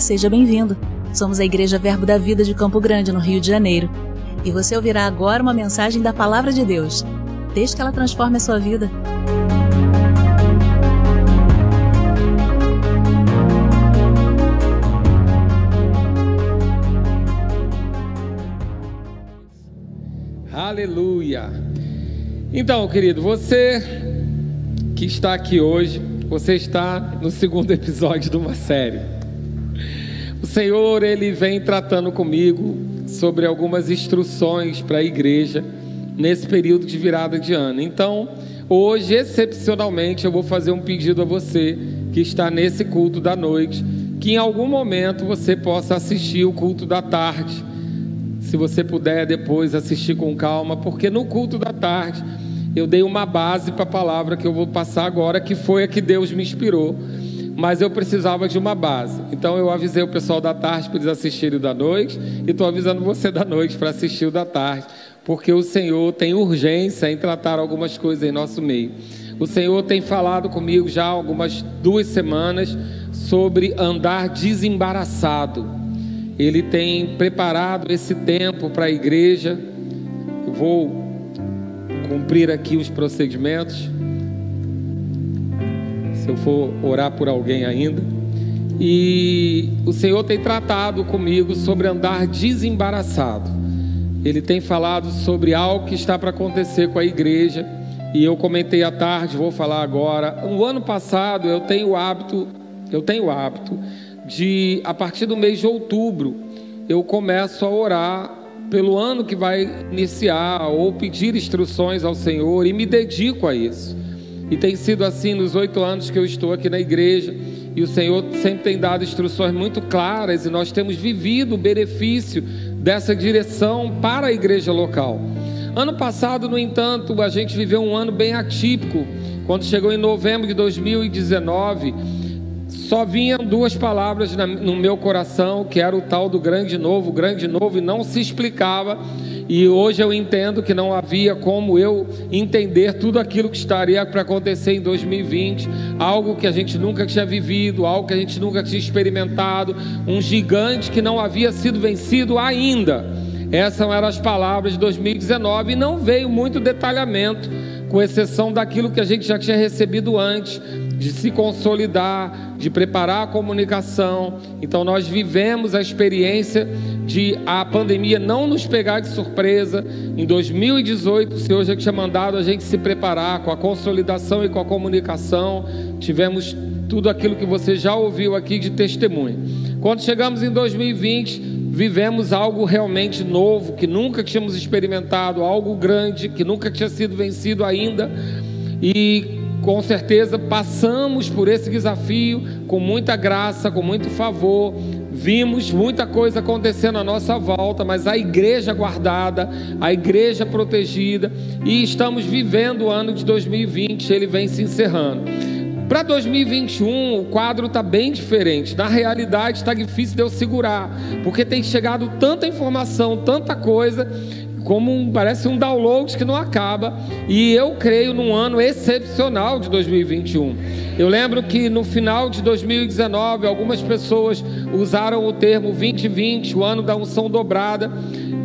Seja bem-vindo. Somos a Igreja Verbo da Vida de Campo Grande, no Rio de Janeiro. E você ouvirá agora uma mensagem da Palavra de Deus. Desde que ela transforme a sua vida. Aleluia. Então, querido, você que está aqui hoje, você está no segundo episódio de uma série. Senhor, ele vem tratando comigo sobre algumas instruções para a igreja nesse período de virada de ano. Então, hoje, excepcionalmente, eu vou fazer um pedido a você que está nesse culto da noite, que em algum momento você possa assistir o culto da tarde. Se você puder depois assistir com calma, porque no culto da tarde eu dei uma base para a palavra que eu vou passar agora, que foi a que Deus me inspirou mas eu precisava de uma base. Então eu avisei o pessoal da tarde para eles assistirem o da noite, e estou avisando você da noite para assistir o da tarde, porque o Senhor tem urgência em tratar algumas coisas em nosso meio. O Senhor tem falado comigo já há algumas duas semanas sobre andar desembaraçado. Ele tem preparado esse tempo para a igreja. Eu vou cumprir aqui os procedimentos se eu for orar por alguém ainda. E o Senhor tem tratado comigo sobre andar desembaraçado. Ele tem falado sobre algo que está para acontecer com a igreja. E eu comentei à tarde, vou falar agora. O ano passado eu tenho o hábito, eu tenho o hábito de a partir do mês de outubro eu começo a orar pelo ano que vai iniciar ou pedir instruções ao Senhor e me dedico a isso. E tem sido assim nos oito anos que eu estou aqui na igreja. E o Senhor sempre tem dado instruções muito claras e nós temos vivido o benefício dessa direção para a igreja local. Ano passado, no entanto, a gente viveu um ano bem atípico. Quando chegou em novembro de 2019, só vinham duas palavras no meu coração, que era o tal do grande novo, grande novo, e não se explicava e hoje eu entendo que não havia como eu entender tudo aquilo que estaria para acontecer em 2020, algo que a gente nunca tinha vivido, algo que a gente nunca tinha experimentado, um gigante que não havia sido vencido ainda. Essas eram as palavras de 2019 e não veio muito detalhamento, com exceção daquilo que a gente já tinha recebido antes de se consolidar, de preparar a comunicação. Então nós vivemos a experiência de a pandemia não nos pegar de surpresa. Em 2018, o Senhor já tinha mandado a gente se preparar com a consolidação e com a comunicação. Tivemos tudo aquilo que você já ouviu aqui de testemunho. Quando chegamos em 2020, vivemos algo realmente novo, que nunca tínhamos experimentado, algo grande, que nunca tinha sido vencido ainda. E com certeza passamos por esse desafio com muita graça, com muito favor. Vimos muita coisa acontecendo à nossa volta, mas a igreja guardada, a igreja protegida, e estamos vivendo o ano de 2020, ele vem se encerrando. Para 2021, o quadro está bem diferente. Na realidade, está difícil de eu segurar, porque tem chegado tanta informação, tanta coisa, como um, parece um download que não acaba. E eu creio num ano excepcional de 2021. Eu lembro que no final de 2019, algumas pessoas usaram o termo 2020, o ano da unção dobrada.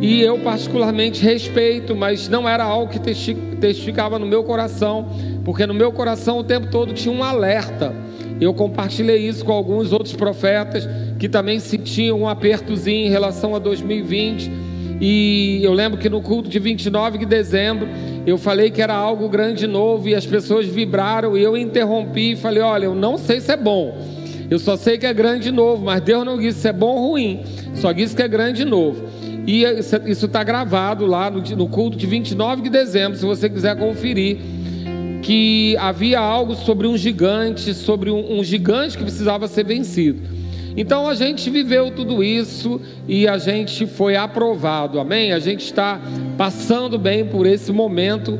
E eu particularmente respeito, mas não era algo que testificava no meu coração, porque no meu coração o tempo todo tinha um alerta. Eu compartilhei isso com alguns outros profetas que também sentiam um apertozinho em relação a 2020 e eu lembro que no culto de 29 de dezembro, eu falei que era algo grande novo e as pessoas vibraram e eu interrompi e falei: Olha, eu não sei se é bom, eu só sei que é grande novo, mas Deus não disse se é bom ou ruim, só disse que é grande novo. E isso está gravado lá no, no culto de 29 de dezembro, se você quiser conferir que havia algo sobre um gigante, sobre um, um, gigante que precisava ser vencido. Então a gente viveu tudo isso e a gente foi aprovado, amém? A gente está passando bem por esse momento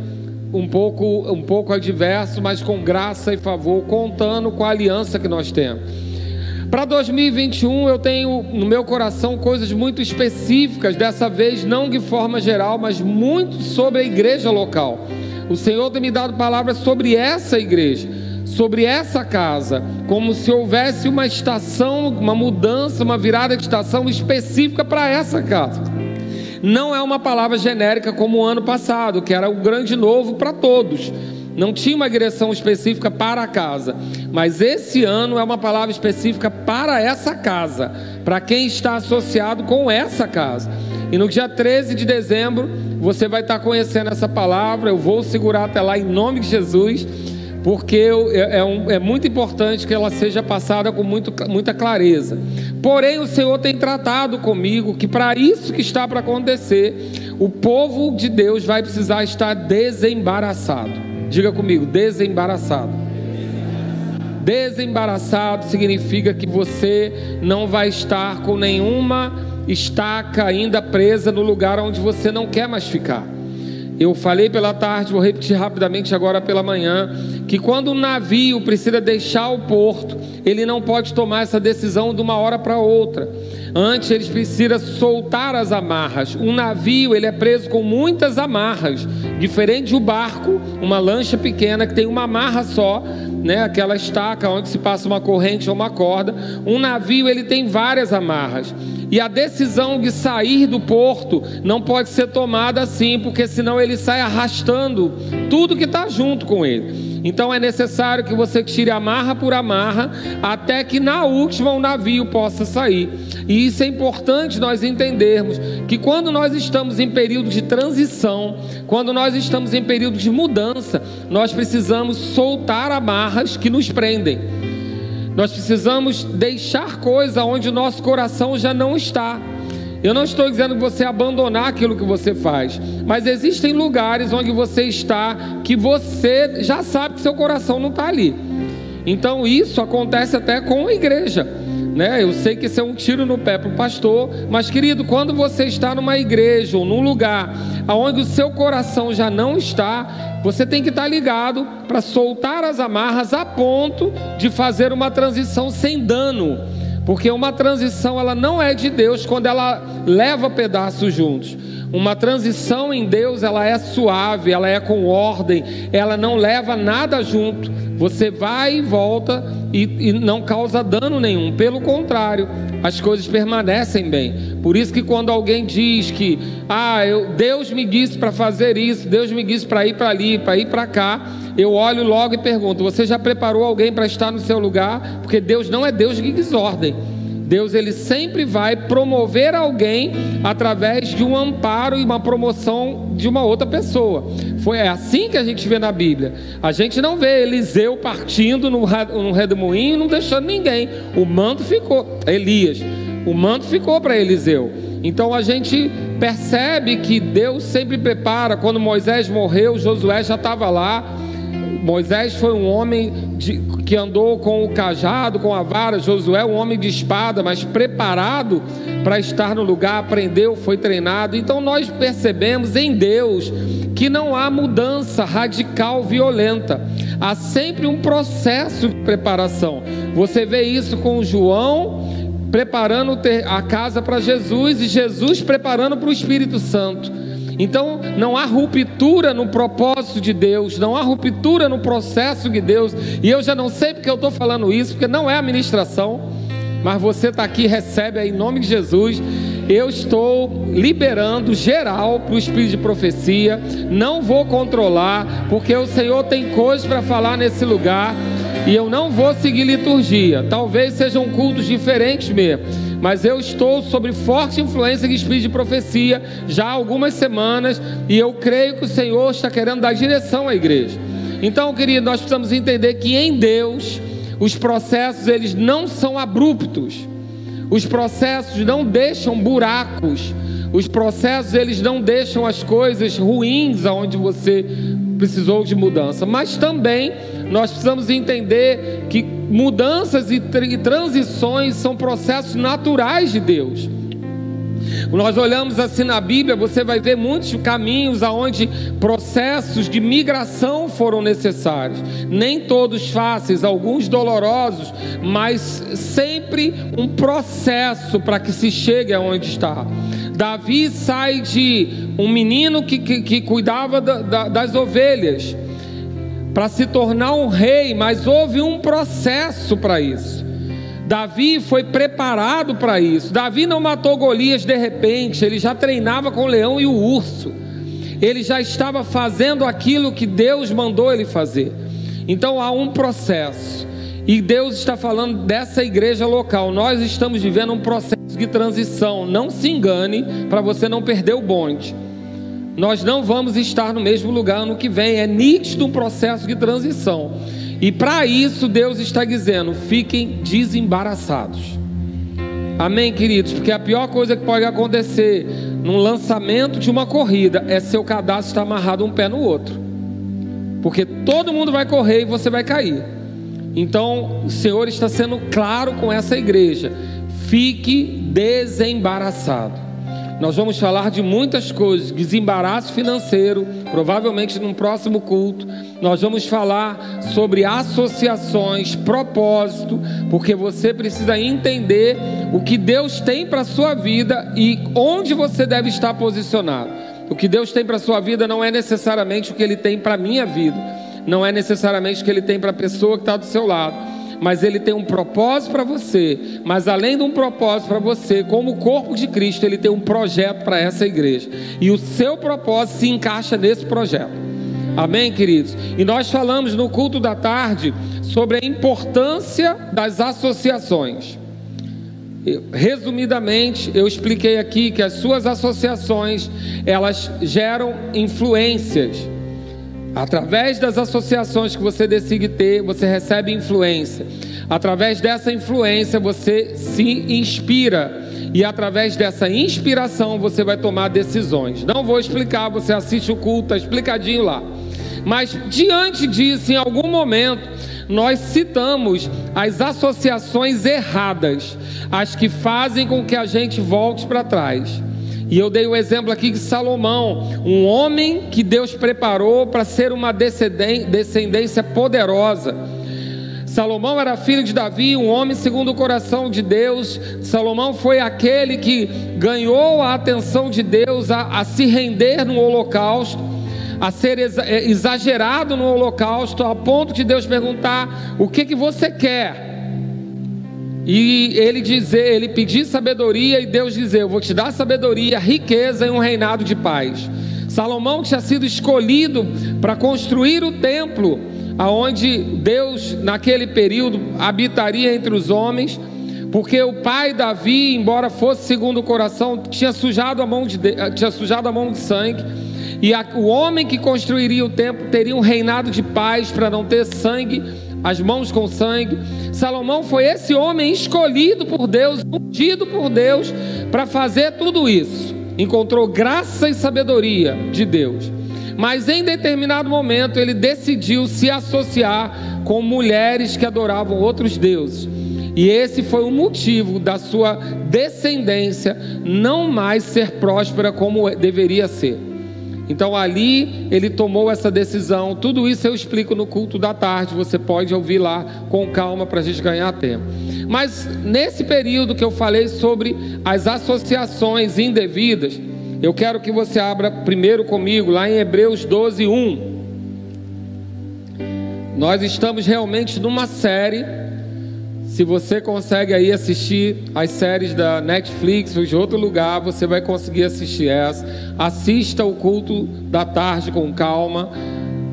um pouco, um pouco adverso, mas com graça e favor, contando com a aliança que nós temos. Para 2021 eu tenho no meu coração coisas muito específicas, dessa vez não de forma geral, mas muito sobre a igreja local. O Senhor tem me dado palavras sobre essa igreja sobre essa casa, como se houvesse uma estação, uma mudança, uma virada de estação específica para essa casa. Não é uma palavra genérica como o ano passado, que era o grande novo para todos. Não tinha uma direção específica para a casa, mas esse ano é uma palavra específica para essa casa, para quem está associado com essa casa. E no dia 13 de dezembro, você vai estar conhecendo essa palavra. Eu vou segurar até lá em nome de Jesus, porque é, é, um, é muito importante que ela seja passada com muito, muita clareza. Porém, o Senhor tem tratado comigo que para isso que está para acontecer, o povo de Deus vai precisar estar desembaraçado. Diga comigo, desembaraçado. Desembaraçado significa que você não vai estar com nenhuma estaca ainda presa no lugar onde você não quer mais ficar. Eu falei pela tarde, vou repetir rapidamente agora pela manhã, que quando um navio precisa deixar o porto, ele não pode tomar essa decisão de uma hora para outra. Antes ele precisa soltar as amarras. Um navio ele é preso com muitas amarras, diferente do barco, uma lancha pequena que tem uma amarra só, né? Aquela estaca onde se passa uma corrente ou uma corda. Um navio ele tem várias amarras. E a decisão de sair do porto não pode ser tomada assim, porque senão ele sai arrastando tudo que está junto com ele. Então é necessário que você tire amarra por amarra, até que na última o navio possa sair. E isso é importante nós entendermos que quando nós estamos em período de transição, quando nós estamos em período de mudança, nós precisamos soltar amarras que nos prendem. Nós precisamos deixar coisa onde o nosso coração já não está. Eu não estou dizendo que você abandonar aquilo que você faz, mas existem lugares onde você está que você já sabe que seu coração não está ali. Então isso acontece até com a igreja. Né? Eu sei que isso é um tiro no pé para o pastor, mas querido, quando você está numa igreja ou num lugar onde o seu coração já não está, você tem que estar ligado para soltar as amarras a ponto de fazer uma transição sem dano. Porque uma transição ela não é de Deus quando ela leva pedaços juntos. Uma transição em Deus, ela é suave, ela é com ordem, ela não leva nada junto. Você vai e volta e, e, não causa dano nenhum. Pelo contrário, as coisas permanecem bem. Por isso que quando alguém diz que, ah, eu, Deus me disse para fazer isso, Deus me disse para ir para ali, para ir para cá, eu olho logo e pergunto: você já preparou alguém para estar no seu lugar? Porque Deus não é Deus de desordem. Deus ele sempre vai promover alguém através de um amparo e uma promoção de uma outra pessoa. Foi assim que a gente vê na Bíblia. A gente não vê Eliseu partindo no, no redemoinho e não deixando ninguém. O manto ficou, Elias, o manto ficou para Eliseu. Então a gente percebe que Deus sempre prepara. Quando Moisés morreu, Josué já estava lá. Moisés foi um homem de, que andou com o cajado, com a vara. Josué, um homem de espada, mas preparado para estar no lugar, aprendeu, foi treinado. Então nós percebemos em Deus que não há mudança radical violenta. Há sempre um processo de preparação. Você vê isso com João preparando a casa para Jesus e Jesus preparando para o Espírito Santo. Então, não há ruptura no propósito de Deus, não há ruptura no processo de Deus. E eu já não sei porque eu estou falando isso, porque não é administração, mas você está aqui, recebe aí em nome de Jesus. Eu estou liberando geral para o espírito de profecia. Não vou controlar, porque o Senhor tem coisas para falar nesse lugar. E eu não vou seguir liturgia. Talvez sejam cultos diferentes mesmo mas eu estou sob forte influência de espírito de profecia já há algumas semanas e eu creio que o Senhor está querendo dar direção à igreja. Então, querido, nós precisamos entender que em Deus os processos eles não são abruptos. Os processos não deixam buracos. Os processos eles não deixam as coisas ruins aonde você precisou de mudança, mas também nós precisamos entender que mudanças e transições são processos naturais de Deus. Nós olhamos assim na Bíblia, você vai ver muitos caminhos aonde processos de migração foram necessários. Nem todos fáceis, alguns dolorosos, mas sempre um processo para que se chegue aonde está. Davi sai de um menino que, que, que cuidava da, da, das ovelhas para se tornar um rei, mas houve um processo para isso. Davi foi preparado para isso. Davi não matou Golias de repente, ele já treinava com o leão e o urso. Ele já estava fazendo aquilo que Deus mandou ele fazer. Então há um processo. E Deus está falando dessa igreja local. Nós estamos vivendo um processo de transição. Não se engane para você não perder o bonde. Nós não vamos estar no mesmo lugar ano que vem. É nítido um processo de transição. E para isso Deus está dizendo: fiquem desembaraçados. Amém, queridos? Porque a pior coisa que pode acontecer num lançamento de uma corrida é seu cadastro estar amarrado um pé no outro. Porque todo mundo vai correr e você vai cair. Então, o Senhor está sendo claro com essa igreja. Fique desembaraçado. Nós vamos falar de muitas coisas, desembaraço financeiro, provavelmente num próximo culto. Nós vamos falar sobre associações, propósito, porque você precisa entender o que Deus tem para a sua vida e onde você deve estar posicionado. O que Deus tem para a sua vida não é necessariamente o que Ele tem para a minha vida, não é necessariamente o que Ele tem para a pessoa que está do seu lado mas ele tem um propósito para você. Mas além de um propósito para você, como corpo de Cristo, ele tem um projeto para essa igreja. E o seu propósito se encaixa nesse projeto. Amém, queridos? E nós falamos no culto da tarde sobre a importância das associações. Resumidamente, eu expliquei aqui que as suas associações, elas geram influências. Através das associações que você decide ter, você recebe influência. Através dessa influência, você se inspira. E através dessa inspiração, você vai tomar decisões. Não vou explicar, você assiste o culto, está explicadinho lá. Mas diante disso, em algum momento, nós citamos as associações erradas, as que fazem com que a gente volte para trás. E eu dei o exemplo aqui de Salomão, um homem que Deus preparou para ser uma descendência poderosa. Salomão era filho de Davi, um homem segundo o coração de Deus. Salomão foi aquele que ganhou a atenção de Deus a, a se render no holocausto, a ser é, exagerado no holocausto, a ponto de Deus perguntar: O que, que você quer? E ele dizer, ele pedir sabedoria e Deus dizer: Eu vou te dar sabedoria, riqueza e um reinado de paz. Salomão tinha sido escolhido para construir o templo, aonde Deus naquele período habitaria entre os homens, porque o pai Davi, embora fosse segundo o coração, tinha sujado a mão de, tinha sujado a mão de sangue. E a, o homem que construiria o templo teria um reinado de paz para não ter sangue as mãos com sangue. Salomão foi esse homem escolhido por Deus, ungido por Deus para fazer tudo isso. Encontrou graça e sabedoria de Deus. Mas em determinado momento ele decidiu se associar com mulheres que adoravam outros deuses. E esse foi o motivo da sua descendência não mais ser próspera como deveria ser. Então ali ele tomou essa decisão. Tudo isso eu explico no culto da tarde. Você pode ouvir lá com calma para a gente ganhar tempo. Mas nesse período que eu falei sobre as associações indevidas, eu quero que você abra primeiro comigo lá em Hebreus 12, 1. Nós estamos realmente numa série se você consegue aí assistir as séries da Netflix ou de outro lugar, você vai conseguir assistir essa. Assista o culto da tarde com calma.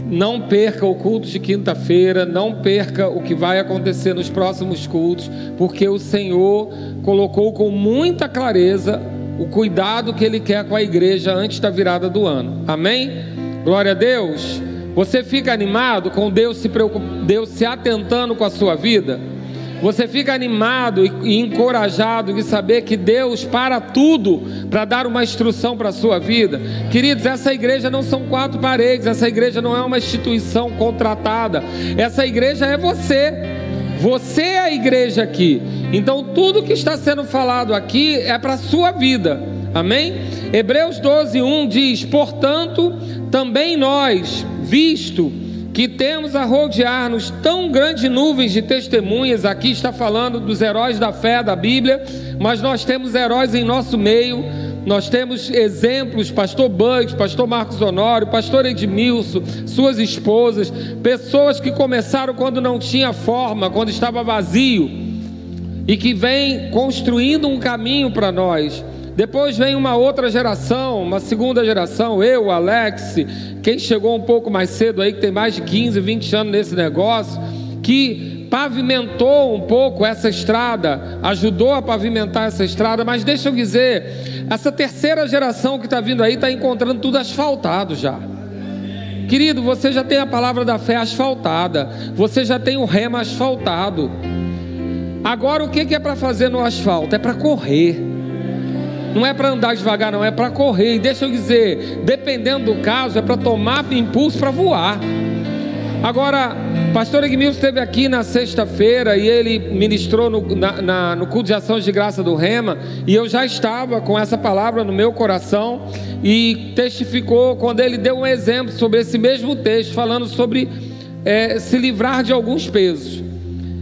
Não perca o culto de quinta-feira, não perca o que vai acontecer nos próximos cultos, porque o Senhor colocou com muita clareza o cuidado que Ele quer com a igreja antes da virada do ano. Amém? Glória a Deus. Você fica animado com Deus se, preocup... Deus se atentando com a sua vida? Você fica animado e encorajado de saber que Deus para tudo para dar uma instrução para a sua vida. Queridos, essa igreja não são quatro paredes, essa igreja não é uma instituição contratada. Essa igreja é você. Você é a igreja aqui. Então tudo que está sendo falado aqui é para a sua vida. Amém? Hebreus 12, 1 diz: Portanto, também nós, visto que temos a rodear-nos tão grandes nuvens de testemunhas. Aqui está falando dos heróis da fé da Bíblia, mas nós temos heróis em nosso meio. nós temos exemplos, pastor Bugs, pastor Marcos Honório, pastor Edmilson, suas esposas, pessoas que começaram quando não tinha forma, quando estava vazio, e que vem construindo um caminho para nós. Depois vem uma outra geração, uma segunda geração, eu, Alex, quem chegou um pouco mais cedo aí, que tem mais de 15, 20 anos nesse negócio, que pavimentou um pouco essa estrada, ajudou a pavimentar essa estrada, mas deixa eu dizer, essa terceira geração que está vindo aí está encontrando tudo asfaltado já. Querido, você já tem a palavra da fé asfaltada, você já tem o rema asfaltado. Agora o que é para fazer no asfalto? É para correr. Não é para andar devagar, não, é para correr. E deixa eu dizer, dependendo do caso, é para tomar impulso para voar. Agora, pastor Egmilson esteve aqui na sexta-feira e ele ministrou no, na, na, no culto de ações de graça do Rema, e eu já estava com essa palavra no meu coração e testificou quando ele deu um exemplo sobre esse mesmo texto, falando sobre é, se livrar de alguns pesos.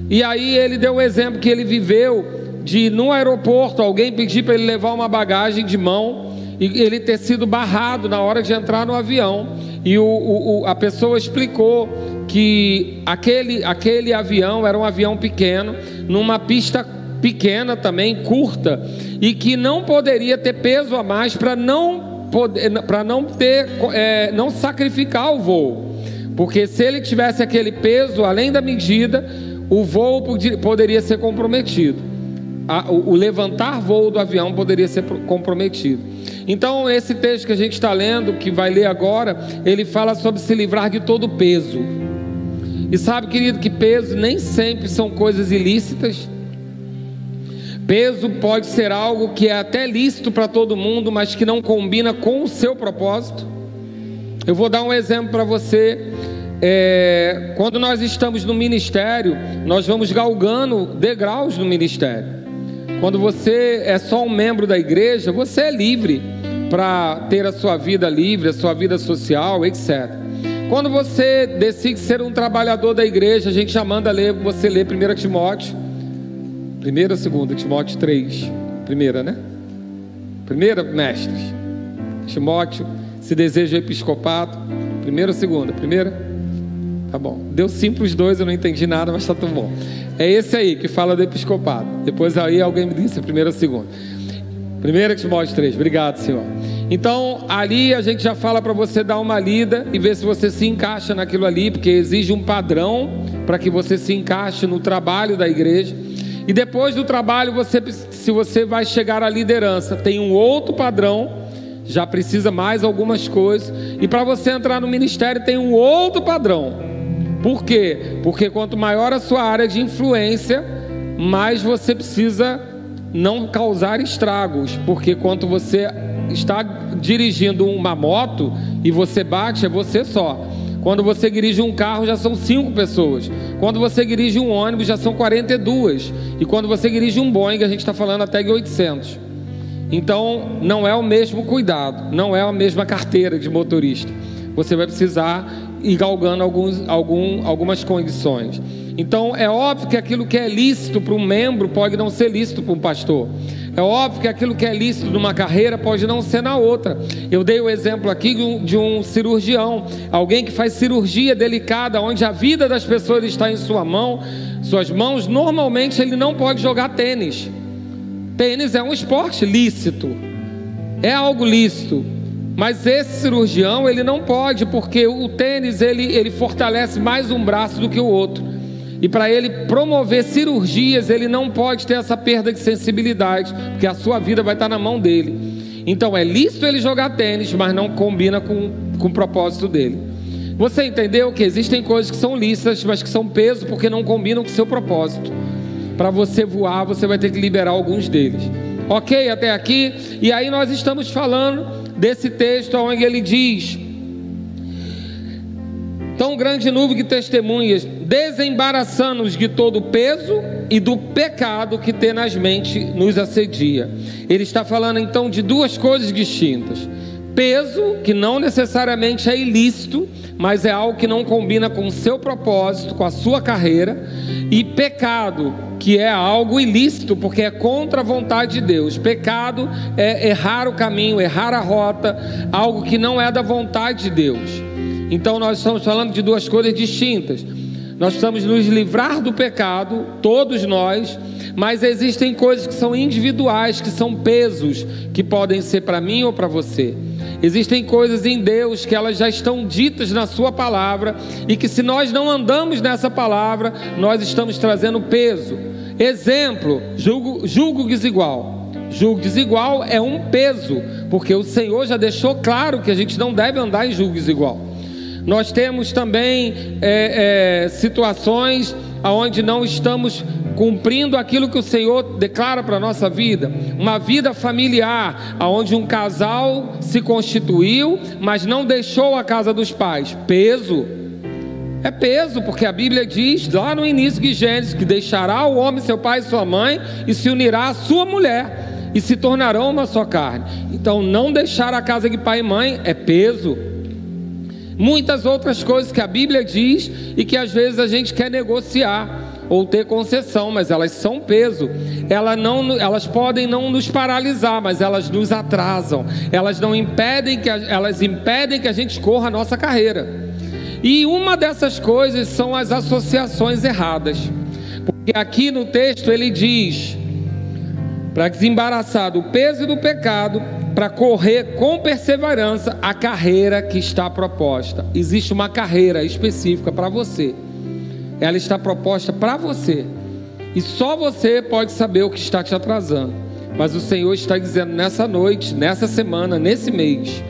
E aí ele deu um exemplo que ele viveu de no aeroporto alguém pedir para ele levar uma bagagem de mão e ele ter sido barrado na hora de entrar no avião. E o, o, a pessoa explicou que aquele, aquele avião era um avião pequeno numa pista pequena também curta e que não poderia ter peso a mais para não para não ter é, não sacrificar o voo. Porque se ele tivesse aquele peso além da medida o voo poderia ser comprometido a, o, o levantar voo do avião poderia ser comprometido. Então, esse texto que a gente está lendo, que vai ler agora, ele fala sobre se livrar de todo peso. E sabe, querido, que peso nem sempre são coisas ilícitas. Peso pode ser algo que é até lícito para todo mundo, mas que não combina com o seu propósito. Eu vou dar um exemplo para você. É, quando nós estamos no ministério, nós vamos galgando degraus no ministério. Quando você é só um membro da igreja, você é livre para ter a sua vida livre, a sua vida social, etc. Quando você decide ser um trabalhador da igreja, a gente já manda ler, você ler 1 Timóteo. Primeira ou segunda? Timóteo 3. Primeira, né? Primeira, mestres. Timóteo, se deseja episcopado. Primeira ou segunda? Primeira? Tá bom. Deu sim para os dois, eu não entendi nada, mas tá tudo bom. É esse aí que fala do episcopado. Depois aí alguém me disse, primeira ou segunda. Primeira Timóteo 3, obrigado, Senhor. Então, ali a gente já fala para você dar uma lida e ver se você se encaixa naquilo ali, porque exige um padrão para que você se encaixe no trabalho da igreja. E depois do trabalho, você, se você vai chegar à liderança, tem um outro padrão, já precisa mais algumas coisas. E para você entrar no ministério, tem um outro padrão. Por quê? Porque quanto maior a sua área de influência, mais você precisa não causar estragos, porque quando você está dirigindo uma moto e você bate, é você só. Quando você dirige um carro, já são cinco pessoas. Quando você dirige um ônibus, já são 42. E quando você dirige um Boeing, a gente está falando até de 800. Então, não é o mesmo cuidado, não é a mesma carteira de motorista. Você vai precisar e galgando alguns, algum, algumas condições. Então é óbvio que aquilo que é lícito para um membro pode não ser lícito para um pastor. É óbvio que aquilo que é lícito numa carreira pode não ser na outra. Eu dei o exemplo aqui de um, de um cirurgião, alguém que faz cirurgia delicada, onde a vida das pessoas está em sua mão, suas mãos. Normalmente ele não pode jogar tênis. Tênis é um esporte lícito, é algo lícito. Mas esse cirurgião, ele não pode, porque o tênis, ele, ele fortalece mais um braço do que o outro. E para ele promover cirurgias, ele não pode ter essa perda de sensibilidade, porque a sua vida vai estar na mão dele. Então é lícito ele jogar tênis, mas não combina com, com o propósito dele. Você entendeu que existem coisas que são lícitas, mas que são peso porque não combinam com o seu propósito. Para você voar, você vai ter que liberar alguns deles. Ok, até aqui? E aí nós estamos falando desse texto onde ele diz: Tão grande nuvem de testemunhas, desembaraçando-nos de todo o peso e do pecado que tenazmente nos assedia. Ele está falando então de duas coisas distintas: peso, que não necessariamente é ilícito, mas é algo que não combina com o seu propósito, com a sua carreira, e pecado, que é algo ilícito, porque é contra a vontade de Deus. Pecado é errar o caminho, errar a rota, algo que não é da vontade de Deus. Então nós estamos falando de duas coisas distintas. Nós precisamos nos livrar do pecado, todos nós, mas existem coisas que são individuais, que são pesos, que podem ser para mim ou para você. Existem coisas em Deus que elas já estão ditas na Sua palavra e que, se nós não andamos nessa palavra, nós estamos trazendo peso. Exemplo: julgo, julgo desigual. Julgo desigual é um peso, porque o Senhor já deixou claro que a gente não deve andar em julgo desigual. Nós temos também é, é, situações onde não estamos cumprindo aquilo que o Senhor declara para a nossa vida, uma vida familiar, onde um casal se constituiu, mas não deixou a casa dos pais. Peso. É peso, porque a Bíblia diz lá no início de Gênesis que deixará o homem seu pai e sua mãe e se unirá à sua mulher e se tornarão uma só carne. Então, não deixar a casa de pai e mãe é peso. Muitas outras coisas que a Bíblia diz e que às vezes a gente quer negociar ou ter concessão, mas elas são peso. Elas, não, elas podem não nos paralisar, mas elas nos atrasam. Elas não impedem que a, elas impedem que a gente corra a nossa carreira. E uma dessas coisas são as associações erradas. Porque aqui no texto ele diz: para desembaraçar do peso do pecado, para correr com perseverança a carreira que está proposta. Existe uma carreira específica para você ela está proposta para você. E só você pode saber o que está te atrasando. Mas o Senhor está dizendo nessa noite, nessa semana, nesse mês,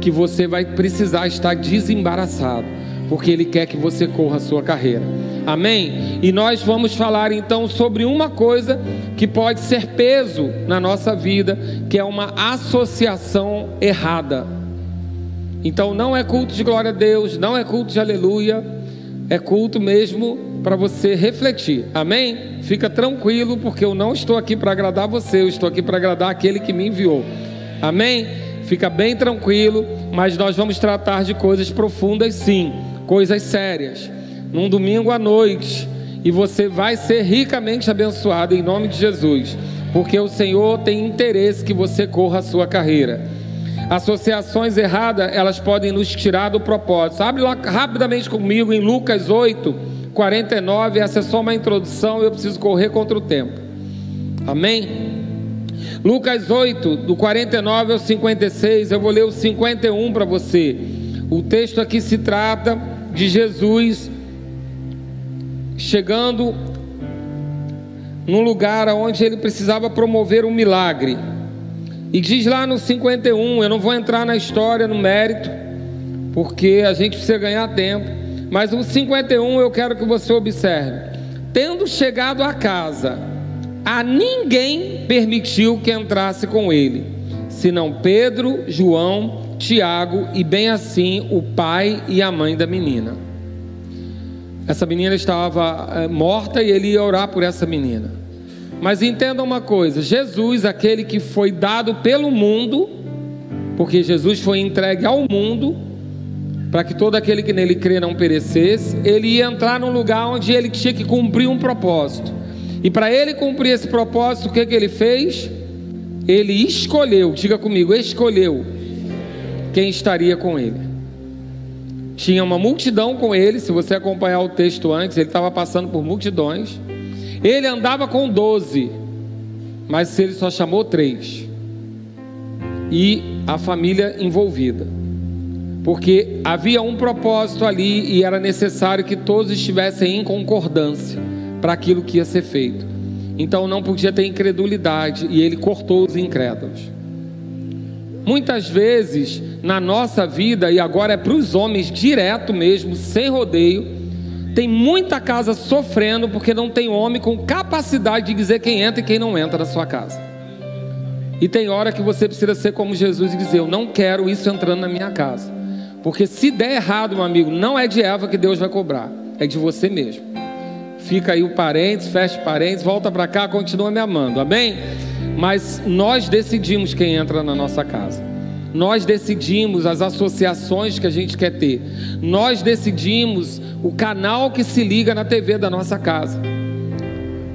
que você vai precisar estar desembaraçado, porque Ele quer que você corra a sua carreira. Amém? E nós vamos falar então sobre uma coisa que pode ser peso na nossa vida, que é uma associação errada. Então não é culto de glória a Deus, não é culto de aleluia, é culto mesmo para você refletir. Amém? Fica tranquilo, porque eu não estou aqui para agradar você, eu estou aqui para agradar aquele que me enviou. Amém? Fica bem tranquilo, mas nós vamos tratar de coisas profundas, sim, coisas sérias. Num domingo à noite, e você vai ser ricamente abençoado em nome de Jesus, porque o Senhor tem interesse que você corra a sua carreira. Associações erradas, elas podem nos tirar do propósito. Abre lá rapidamente comigo em Lucas 8, 49. Essa é só uma introdução, eu preciso correr contra o tempo. Amém? Lucas 8, do 49 ao 56, eu vou ler o 51 para você. O texto aqui se trata de Jesus chegando num lugar onde ele precisava promover um milagre. E diz lá no 51, eu não vou entrar na história, no mérito, porque a gente precisa ganhar tempo. Mas o 51 eu quero que você observe. Tendo chegado à casa, a ninguém permitiu que entrasse com ele, senão Pedro, João, Tiago e bem assim o pai e a mãe da menina. Essa menina estava eh, morta e ele ia orar por essa menina. Mas entenda uma coisa: Jesus, aquele que foi dado pelo mundo, porque Jesus foi entregue ao mundo, para que todo aquele que nele crê não perecesse, ele ia entrar num lugar onde ele tinha que cumprir um propósito. E para ele cumprir esse propósito, o que, que ele fez? Ele escolheu, diga comigo, escolheu quem estaria com ele. Tinha uma multidão com ele, se você acompanhar o texto antes, ele estava passando por multidões. Ele andava com doze, mas ele só chamou três. E a família envolvida. Porque havia um propósito ali e era necessário que todos estivessem em concordância para aquilo que ia ser feito. Então não podia ter incredulidade e ele cortou os incrédulos. Muitas vezes na nossa vida, e agora é para os homens direto mesmo, sem rodeio, tem muita casa sofrendo porque não tem homem com capacidade de dizer quem entra e quem não entra na sua casa. E tem hora que você precisa ser como Jesus e dizer: Eu não quero isso entrando na minha casa. Porque se der errado, meu amigo, não é de Eva que Deus vai cobrar, é de você mesmo. Fica aí o parênteses, fecha parênteses, volta para cá, continua me amando, amém? Mas nós decidimos quem entra na nossa casa. Nós decidimos as associações que a gente quer ter. Nós decidimos o canal que se liga na TV da nossa casa.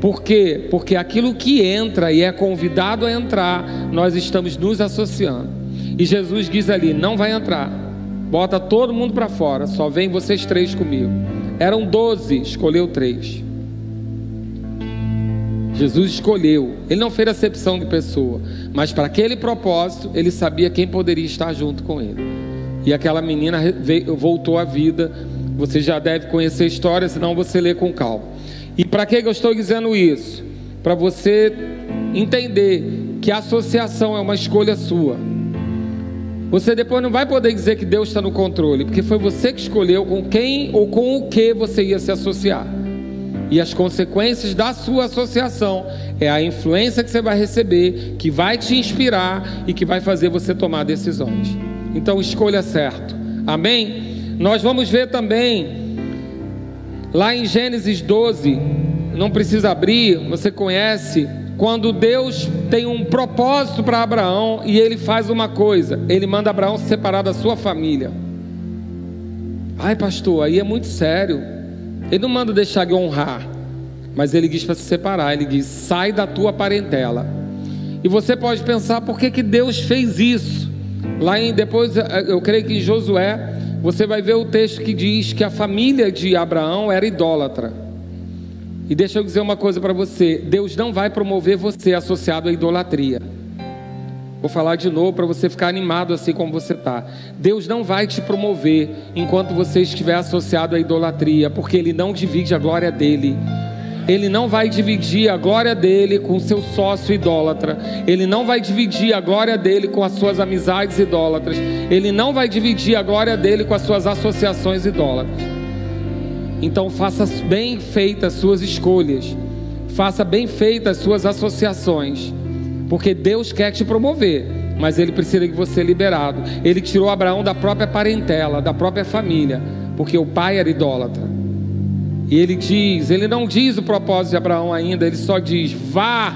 Por quê? Porque aquilo que entra e é convidado a entrar, nós estamos nos associando. E Jesus diz ali: não vai entrar, bota todo mundo para fora, só vem vocês três comigo. Eram doze, escolheu três. Jesus escolheu, ele não fez acepção de pessoa, mas para aquele propósito, ele sabia quem poderia estar junto com ele. E aquela menina veio, voltou à vida. Você já deve conhecer a história, senão você lê com calma. E para que eu estou dizendo isso? Para você entender que a associação é uma escolha sua. Você depois não vai poder dizer que Deus está no controle, porque foi você que escolheu com quem ou com o que você ia se associar. E as consequências da sua associação é a influência que você vai receber, que vai te inspirar e que vai fazer você tomar decisões. Então escolha certo. Amém? Nós vamos ver também lá em Gênesis 12, não precisa abrir, você conhece, quando Deus tem um propósito para Abraão e ele faz uma coisa, ele manda Abraão se separar da sua família. Ai, pastor, aí é muito sério. Ele não manda deixar de honrar, mas ele diz para se separar. Ele diz: sai da tua parentela. E você pode pensar por que, que Deus fez isso. Lá em depois, eu creio que em Josué, você vai ver o texto que diz que a família de Abraão era idólatra. E deixa eu dizer uma coisa para você: Deus não vai promover você associado à idolatria. Vou falar de novo para você ficar animado assim como você está. Deus não vai te promover enquanto você estiver associado à idolatria, porque Ele não divide a glória dele. Ele não vai dividir a glória dele com seu sócio idólatra. Ele não vai dividir a glória dele com as suas amizades idólatras. Ele não vai dividir a glória dele com as suas associações idólatras. Então faça bem feitas as suas escolhas. Faça bem feitas as suas associações porque Deus quer te promover, mas ele precisa que você liberado. Ele tirou Abraão da própria parentela, da própria família, porque o pai era idólatra. E ele diz, ele não diz o propósito de Abraão ainda, ele só diz: vá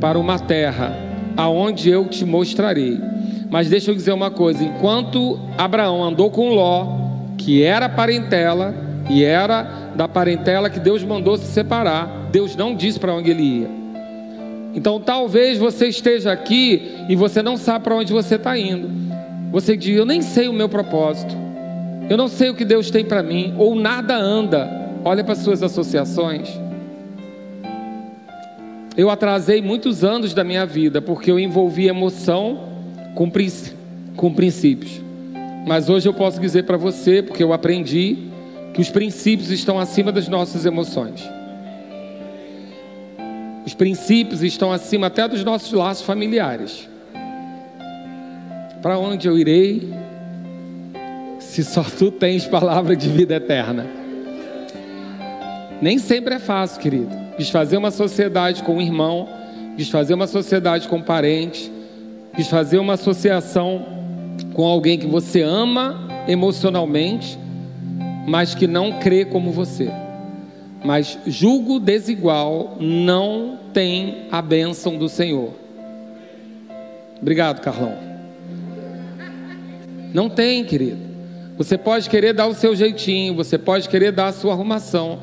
para uma terra aonde eu te mostrarei. Mas deixa eu dizer uma coisa: enquanto Abraão andou com Ló, que era parentela, e era da parentela que Deus mandou se separar, Deus não disse para onde ele ia. Então talvez você esteja aqui e você não sabe para onde você está indo. Você diz: Eu nem sei o meu propósito. Eu não sei o que Deus tem para mim. Ou nada anda. Olha para as suas associações. Eu atrasei muitos anos da minha vida porque eu envolvi emoção com, com princípios. Mas hoje eu posso dizer para você, porque eu aprendi, que os princípios estão acima das nossas emoções. Os princípios estão acima até dos nossos laços familiares. Para onde eu irei se só tu tens palavra de vida eterna? Nem sempre é fácil, querido. Desfazer uma sociedade com um irmão, desfazer uma sociedade com um parente, desfazer uma associação com alguém que você ama emocionalmente, mas que não crê como você. Mas julgo desigual não tem a bênção do Senhor. Obrigado, Carlão. Não tem, querido. Você pode querer dar o seu jeitinho, você pode querer dar a sua arrumação,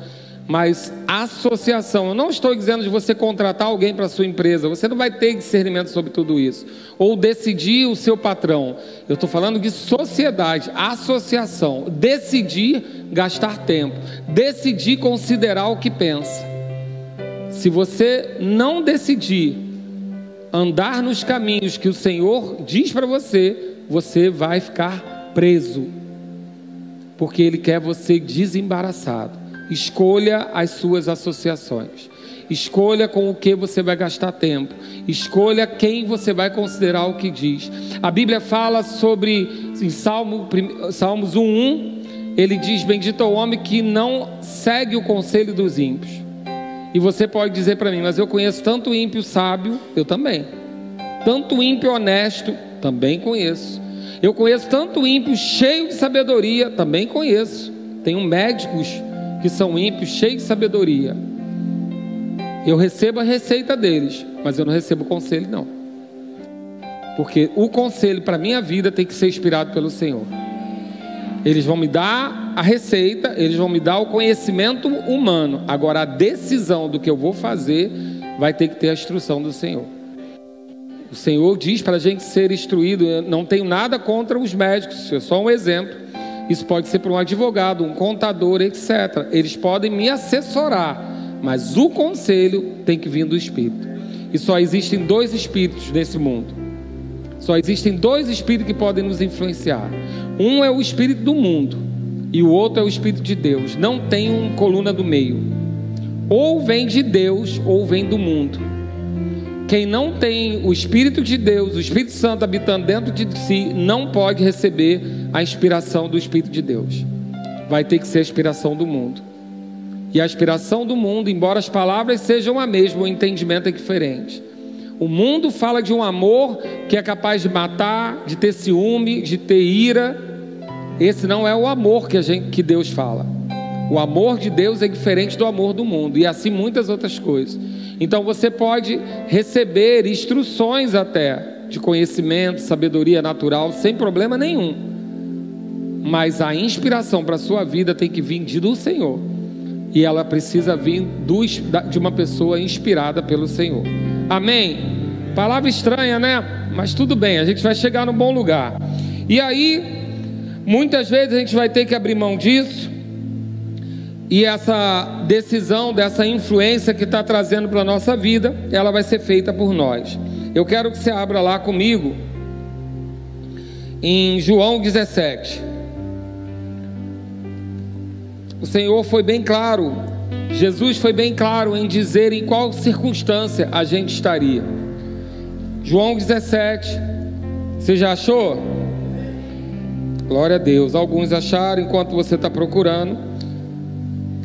mas associação, eu não estou dizendo de você contratar alguém para sua empresa, você não vai ter discernimento sobre tudo isso, ou decidir o seu patrão. Eu estou falando de sociedade, associação, decidir gastar tempo, decidir considerar o que pensa. Se você não decidir andar nos caminhos que o Senhor diz para você, você vai ficar preso, porque Ele quer você desembaraçado. Escolha as suas associações. Escolha com o que você vai gastar tempo. Escolha quem você vai considerar o que diz. A Bíblia fala sobre, em Salmo, Salmos 1:1, ele diz: Bendito é o homem que não segue o conselho dos ímpios. E você pode dizer para mim, mas eu conheço tanto ímpio sábio, eu também. Tanto ímpio honesto, também conheço. Eu conheço tanto ímpio cheio de sabedoria, também conheço. Tenho médicos que são ímpios, cheios de sabedoria. Eu recebo a receita deles, mas eu não recebo conselho, não. Porque o conselho para minha vida tem que ser inspirado pelo Senhor. Eles vão me dar a receita, eles vão me dar o conhecimento humano. Agora, a decisão do que eu vou fazer vai ter que ter a instrução do Senhor. O Senhor diz para a gente ser instruído. Eu não tenho nada contra os médicos, é só um exemplo. Isso pode ser para um advogado, um contador, etc. Eles podem me assessorar, mas o conselho tem que vir do Espírito. E só existem dois espíritos nesse mundo. Só existem dois espíritos que podem nos influenciar. Um é o espírito do mundo e o outro é o espírito de Deus. Não tem uma coluna do meio. Ou vem de Deus ou vem do mundo. Quem não tem o Espírito de Deus, o Espírito Santo habitando dentro de si, não pode receber a inspiração do Espírito de Deus. Vai ter que ser a inspiração do mundo. E a inspiração do mundo, embora as palavras sejam a mesma, o entendimento é diferente. O mundo fala de um amor que é capaz de matar, de ter ciúme, de ter ira. Esse não é o amor que, a gente, que Deus fala. O amor de Deus é diferente do amor do mundo, e assim muitas outras coisas. Então você pode receber instruções até de conhecimento, sabedoria natural, sem problema nenhum. Mas a inspiração para a sua vida tem que vir do Senhor. E ela precisa vir do, de uma pessoa inspirada pelo Senhor. Amém? Palavra estranha, né? Mas tudo bem, a gente vai chegar no bom lugar. E aí, muitas vezes a gente vai ter que abrir mão disso e essa decisão, dessa influência que está trazendo para a nossa vida, ela vai ser feita por nós. Eu quero que você abra lá comigo em João 17. O Senhor foi bem claro, Jesus foi bem claro em dizer em qual circunstância a gente estaria. João 17, você já achou? Glória a Deus. Alguns acharam enquanto você está procurando.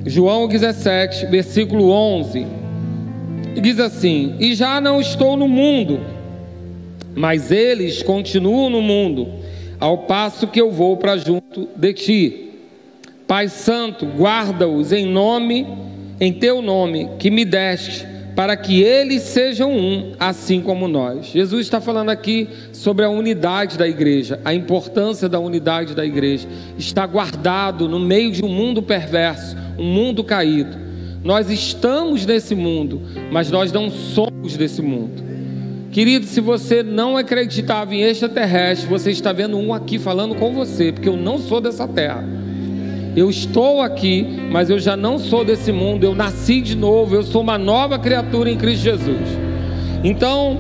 João 17, versículo 11, diz assim: E já não estou no mundo, mas eles continuam no mundo, ao passo que eu vou para junto de ti. Pai Santo, guarda-os em nome, em teu nome, que me deste, para que eles sejam um, assim como nós. Jesus está falando aqui sobre a unidade da igreja, a importância da unidade da igreja. Está guardado no meio de um mundo perverso um mundo caído. Nós estamos nesse mundo, mas nós não somos desse mundo. Querido, se você não acreditava em extraterrestre, você está vendo um aqui falando com você, porque eu não sou dessa terra. Eu estou aqui, mas eu já não sou desse mundo, eu nasci de novo, eu sou uma nova criatura em Cristo Jesus. Então,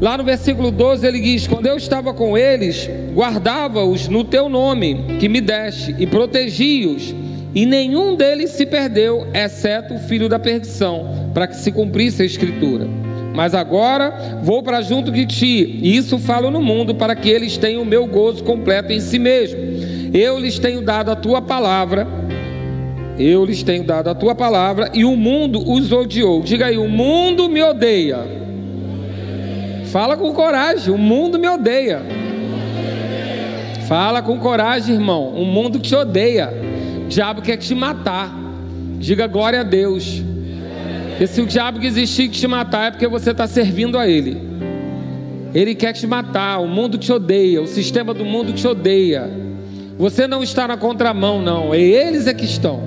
lá no versículo 12 ele diz: Quando eu estava com eles, guardava-os no teu nome, que me deste, e protegi-os e nenhum deles se perdeu, exceto o filho da perdição, para que se cumprisse a escritura. Mas agora vou para junto de ti, e isso falo no mundo, para que eles tenham o meu gozo completo em si mesmo. Eu lhes tenho dado a tua palavra, eu lhes tenho dado a tua palavra, e o mundo os odiou. Diga aí, o mundo me odeia. Fala com coragem, o mundo me odeia. Fala com coragem, irmão, o mundo te odeia diabo quer te matar. Diga glória a Deus. E se o diabo existir te matar, é porque você está servindo a ele. Ele quer te matar. O mundo te odeia. O sistema do mundo te odeia. Você não está na contramão, não. É eles é que estão.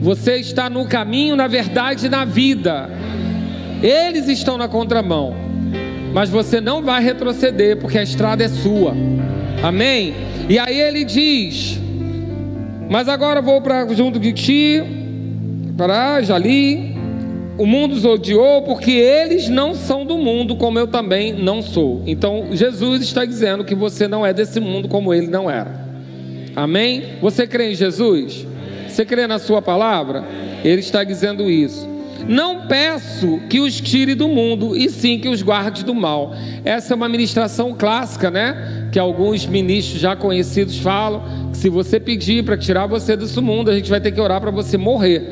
Você está no caminho, na verdade, na vida. Eles estão na contramão. Mas você não vai retroceder, porque a estrada é sua. Amém? E aí ele diz: mas agora vou para junto de ti, para Jali. O mundo os odiou porque eles não são do mundo, como eu também não sou. Então Jesus está dizendo que você não é desse mundo como ele não era. Amém? Você crê em Jesus? Você crê na sua palavra? Ele está dizendo isso. Não peço que os tire do mundo, e sim que os guarde do mal. Essa é uma ministração clássica, né? Que alguns ministros já conhecidos falam se você pedir para tirar você desse mundo, a gente vai ter que orar para você morrer.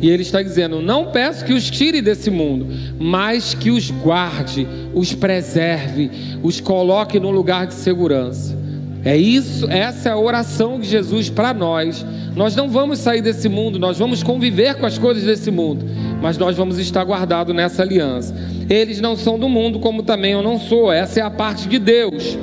E ele está dizendo: Não peço que os tire desse mundo, mas que os guarde, os preserve, os coloque num lugar de segurança. É isso, essa é a oração de Jesus para nós. Nós não vamos sair desse mundo, nós vamos conviver com as coisas desse mundo, mas nós vamos estar guardados nessa aliança. Eles não são do mundo, como também eu não sou. Essa é a parte de Deus.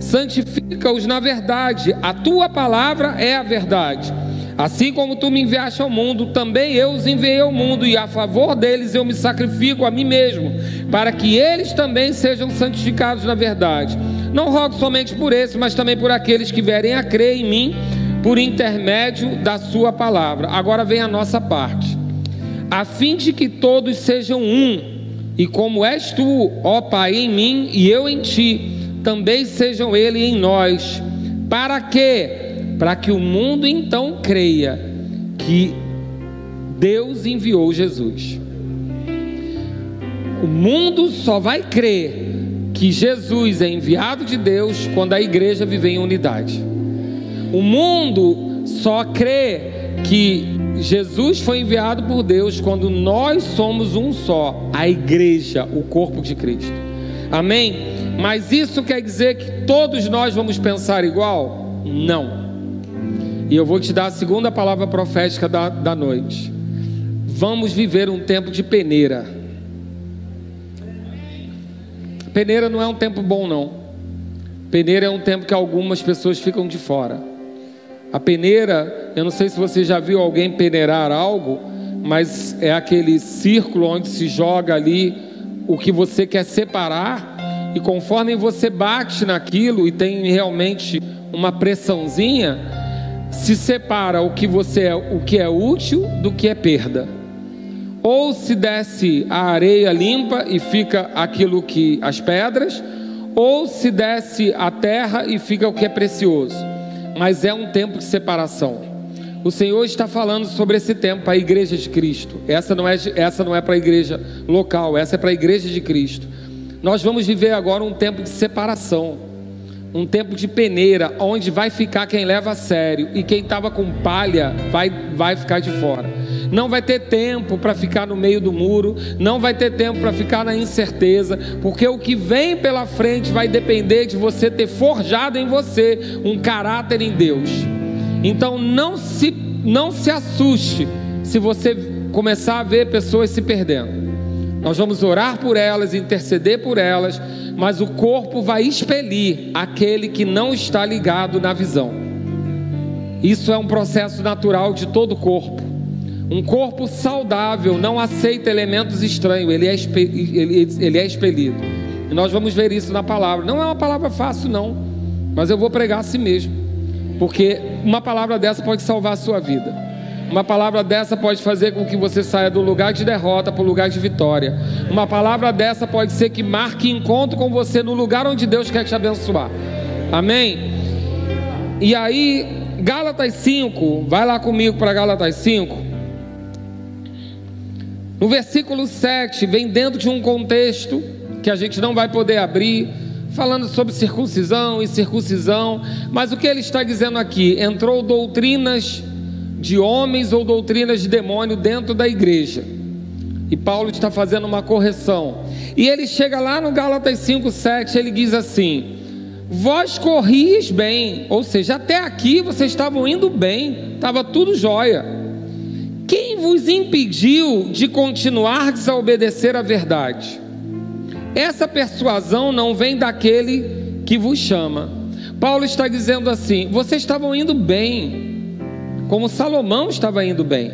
santifica-os na verdade. A tua palavra é a verdade. Assim como tu me enviaste ao mundo, também eu os enviei ao mundo, e a favor deles eu me sacrifico a mim mesmo, para que eles também sejam santificados na verdade. Não rogo somente por esses, mas também por aqueles que vierem a crer em mim por intermédio da sua palavra. Agora vem a nossa parte. A fim de que todos sejam um, e como és tu, ó Pai, em mim e eu em ti, também sejam ele em nós. Para quê? Para que o mundo então creia que Deus enviou Jesus. O mundo só vai crer que Jesus é enviado de Deus quando a igreja vive em unidade. O mundo só crê que Jesus foi enviado por Deus quando nós somos um só, a igreja, o corpo de Cristo. Amém? Mas isso quer dizer que todos nós vamos pensar igual? Não. E eu vou te dar a segunda palavra profética da, da noite. Vamos viver um tempo de peneira. Peneira não é um tempo bom, não. Peneira é um tempo que algumas pessoas ficam de fora. A peneira, eu não sei se você já viu alguém peneirar algo, mas é aquele círculo onde se joga ali o que você quer separar, e conforme você bate naquilo e tem realmente uma pressãozinha, se separa o que você é, o que é útil do que é perda ou se desce a areia limpa e fica aquilo que as pedras, ou se desce a terra e fica o que é precioso. Mas é um tempo de separação. O Senhor está falando sobre esse tempo para a igreja de Cristo. Essa não é, essa não é para a igreja local, essa é para a igreja de Cristo. Nós vamos viver agora um tempo de separação, um tempo de peneira, onde vai ficar quem leva a sério e quem estava com palha vai, vai ficar de fora não vai ter tempo para ficar no meio do muro, não vai ter tempo para ficar na incerteza, porque o que vem pela frente vai depender de você ter forjado em você um caráter em Deus. Então não se não se assuste se você começar a ver pessoas se perdendo. Nós vamos orar por elas, interceder por elas, mas o corpo vai expelir aquele que não está ligado na visão. Isso é um processo natural de todo corpo. Um corpo saudável não aceita elementos estranhos, ele é, ele é expelido. E nós vamos ver isso na palavra. Não é uma palavra fácil, não, mas eu vou pregar a si mesmo, porque uma palavra dessa pode salvar a sua vida. Uma palavra dessa pode fazer com que você saia do lugar de derrota para o lugar de vitória. Uma palavra dessa pode ser que marque encontro com você no lugar onde Deus quer te abençoar. Amém? E aí, Gálatas 5, vai lá comigo para Gálatas 5. No versículo 7, vem dentro de um contexto que a gente não vai poder abrir, falando sobre circuncisão e circuncisão, mas o que ele está dizendo aqui? Entrou doutrinas de homens ou doutrinas de demônio dentro da igreja. E Paulo está fazendo uma correção. E ele chega lá no Gálatas 5:7, ele diz assim: Vós corris bem, ou seja, até aqui vocês estavam indo bem, estava tudo jóia. Quem vos impediu de continuar a obedecer à verdade? Essa persuasão não vem daquele que vos chama. Paulo está dizendo assim: vocês estavam indo bem, como Salomão estava indo bem,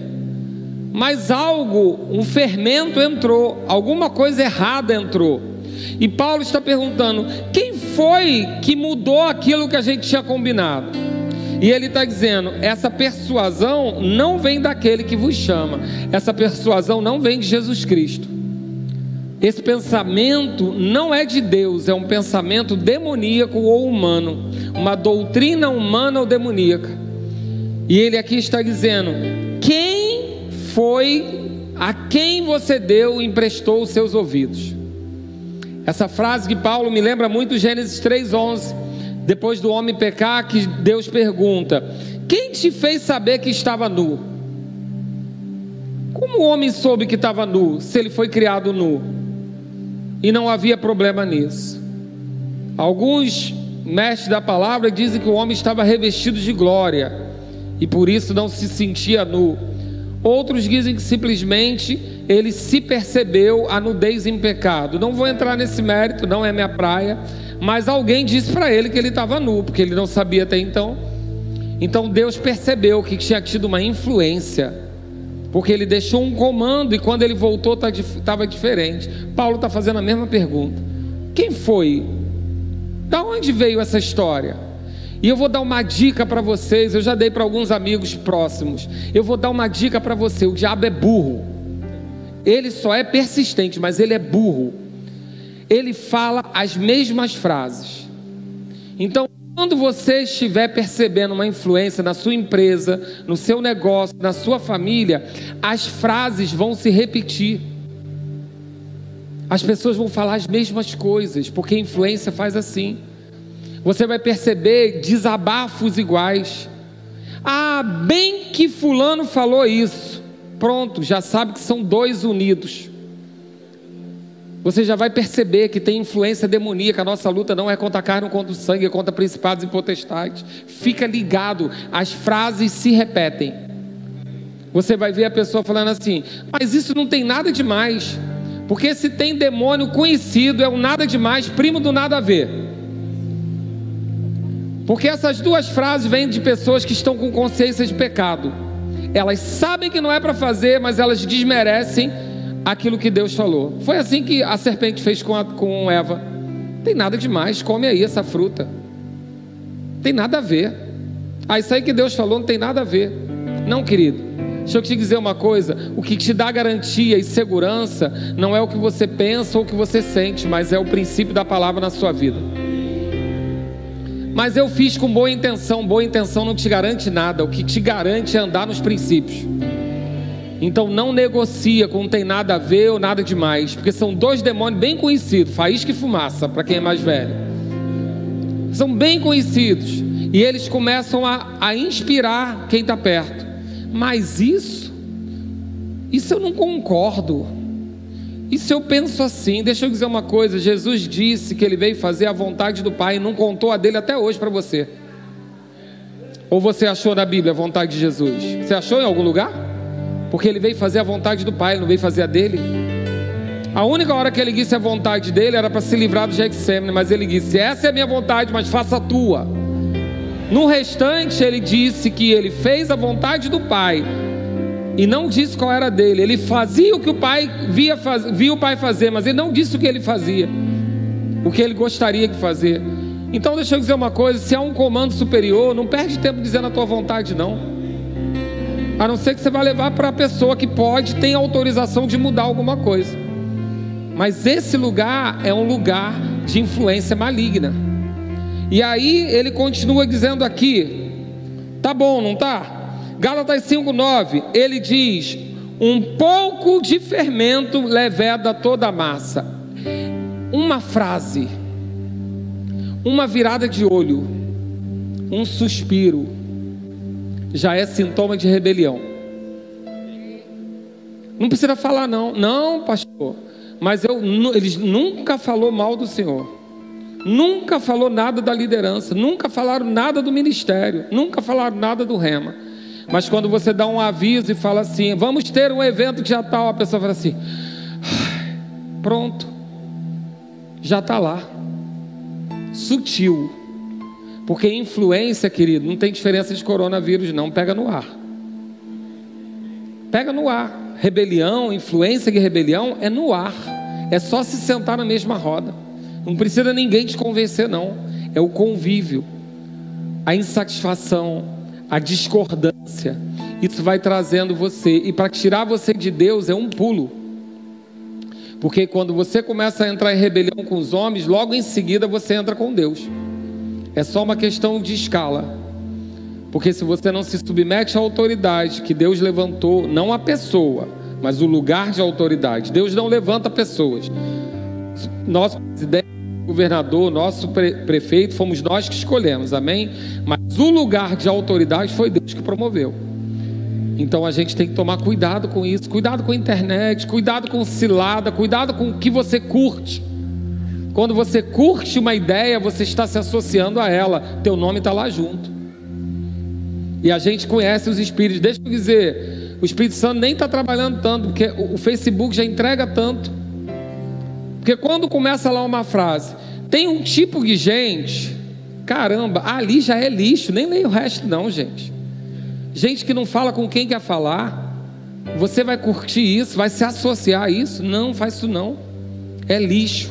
mas algo, um fermento entrou, alguma coisa errada entrou. E Paulo está perguntando: quem foi que mudou aquilo que a gente tinha combinado? E ele está dizendo: essa persuasão não vem daquele que vos chama, essa persuasão não vem de Jesus Cristo. Esse pensamento não é de Deus, é um pensamento demoníaco ou humano, uma doutrina humana ou demoníaca. E ele aqui está dizendo: quem foi a quem você deu e emprestou os seus ouvidos? Essa frase que Paulo me lembra muito Gênesis 3:11 depois do homem pecar, que Deus pergunta: Quem te fez saber que estava nu? Como o homem soube que estava nu, se ele foi criado nu? E não havia problema nisso. Alguns mestres da palavra dizem que o homem estava revestido de glória e por isso não se sentia nu. Outros dizem que simplesmente ele se percebeu a nudez em pecado. Não vou entrar nesse mérito, não é minha praia. Mas alguém disse para ele que ele estava nu, porque ele não sabia até então. Então Deus percebeu que tinha tido uma influência, porque ele deixou um comando e quando ele voltou estava diferente. Paulo está fazendo a mesma pergunta: quem foi? Da onde veio essa história? E eu vou dar uma dica para vocês, eu já dei para alguns amigos próximos. Eu vou dar uma dica para você: o diabo é burro. Ele só é persistente, mas ele é burro. Ele fala as mesmas frases. Então, quando você estiver percebendo uma influência na sua empresa, no seu negócio, na sua família, as frases vão se repetir. As pessoas vão falar as mesmas coisas, porque a influência faz assim. Você vai perceber desabafos iguais. Ah, bem que Fulano falou isso. Pronto, já sabe que são dois unidos. Você já vai perceber que tem influência demoníaca. A nossa luta não é contra a carne, contra o sangue, é contra principados e potestades. Fica ligado, as frases se repetem. Você vai ver a pessoa falando assim: Mas isso não tem nada demais. Porque se tem demônio conhecido, é um nada demais, primo do nada a ver. Porque essas duas frases vêm de pessoas que estão com consciência de pecado. Elas sabem que não é para fazer, mas elas desmerecem aquilo que Deus falou. Foi assim que a serpente fez com, a, com Eva. Tem nada demais, come aí essa fruta. Tem nada a ver. Ah, isso aí que Deus falou não tem nada a ver. Não, querido. Deixa eu te dizer uma coisa: o que te dá garantia e segurança não é o que você pensa ou o que você sente, mas é o princípio da palavra na sua vida. Mas eu fiz com boa intenção, boa intenção não te garante nada, o que te garante é andar nos princípios. Então não negocia com não tem nada a ver ou nada demais, porque são dois demônios bem conhecidos, faísca e fumaça, para quem é mais velho. São bem conhecidos e eles começam a, a inspirar quem está perto. Mas isso, isso eu não concordo. E se eu penso assim, deixa eu dizer uma coisa: Jesus disse que ele veio fazer a vontade do Pai e não contou a dele até hoje para você. Ou você achou na Bíblia a vontade de Jesus? Você achou em algum lugar? Porque ele veio fazer a vontade do Pai, não veio fazer a dele. A única hora que ele disse a vontade dele era para se livrar do Gexêmane, mas ele disse: Essa é a minha vontade, mas faça a tua. No restante, ele disse que ele fez a vontade do Pai, e não disse qual era dele. Ele fazia o que o pai via, faz, via o pai fazer, mas ele não disse o que ele fazia, o que ele gostaria de fazer. Então deixa eu dizer uma coisa: se há um comando superior, não perde tempo dizendo a tua vontade, não. A não ser que você vá levar para a pessoa que pode, tem autorização de mudar alguma coisa. Mas esse lugar é um lugar de influência maligna. E aí ele continua dizendo aqui: tá bom, não tá? Gálatas 5:9, ele diz: "Um pouco de fermento leveda toda a massa". Uma frase, uma virada de olho, um suspiro já é sintoma de rebelião. Não precisa falar não, não, pastor. Mas eu, eles nunca falou mal do Senhor. Nunca falou nada da liderança, nunca falaram nada do ministério, nunca falaram nada do rema. Mas quando você dá um aviso e fala assim, vamos ter um evento que já tal, a pessoa fala assim, pronto, já está lá, sutil, porque influência, querido, não tem diferença de coronavírus, não, pega no ar, pega no ar. Rebelião, influência e rebelião é no ar, é só se sentar na mesma roda, não precisa ninguém te convencer, não, é o convívio, a insatisfação, a discordância, isso vai trazendo você, e para tirar você de Deus é um pulo, porque quando você começa a entrar em rebelião com os homens, logo em seguida você entra com Deus, é só uma questão de escala, porque se você não se submete à autoridade que Deus levantou, não a pessoa, mas o lugar de autoridade, Deus não levanta pessoas, nosso presidente governador, nosso prefeito, fomos nós que escolhemos, amém? Mas o lugar de autoridade foi Deus que promoveu. Então a gente tem que tomar cuidado com isso, cuidado com a internet, cuidado com cilada, cuidado com o que você curte. Quando você curte uma ideia, você está se associando a ela, teu nome está lá junto. E a gente conhece os espíritos. Deixa eu dizer, O Espírito Santo nem está trabalhando tanto, porque o Facebook já entrega tanto. Porque quando começa lá uma frase, tem um tipo de gente, caramba, ali já é lixo, nem leio o resto, não, gente. Gente que não fala com quem quer falar, você vai curtir isso, vai se associar a isso? Não, faz isso não. É lixo.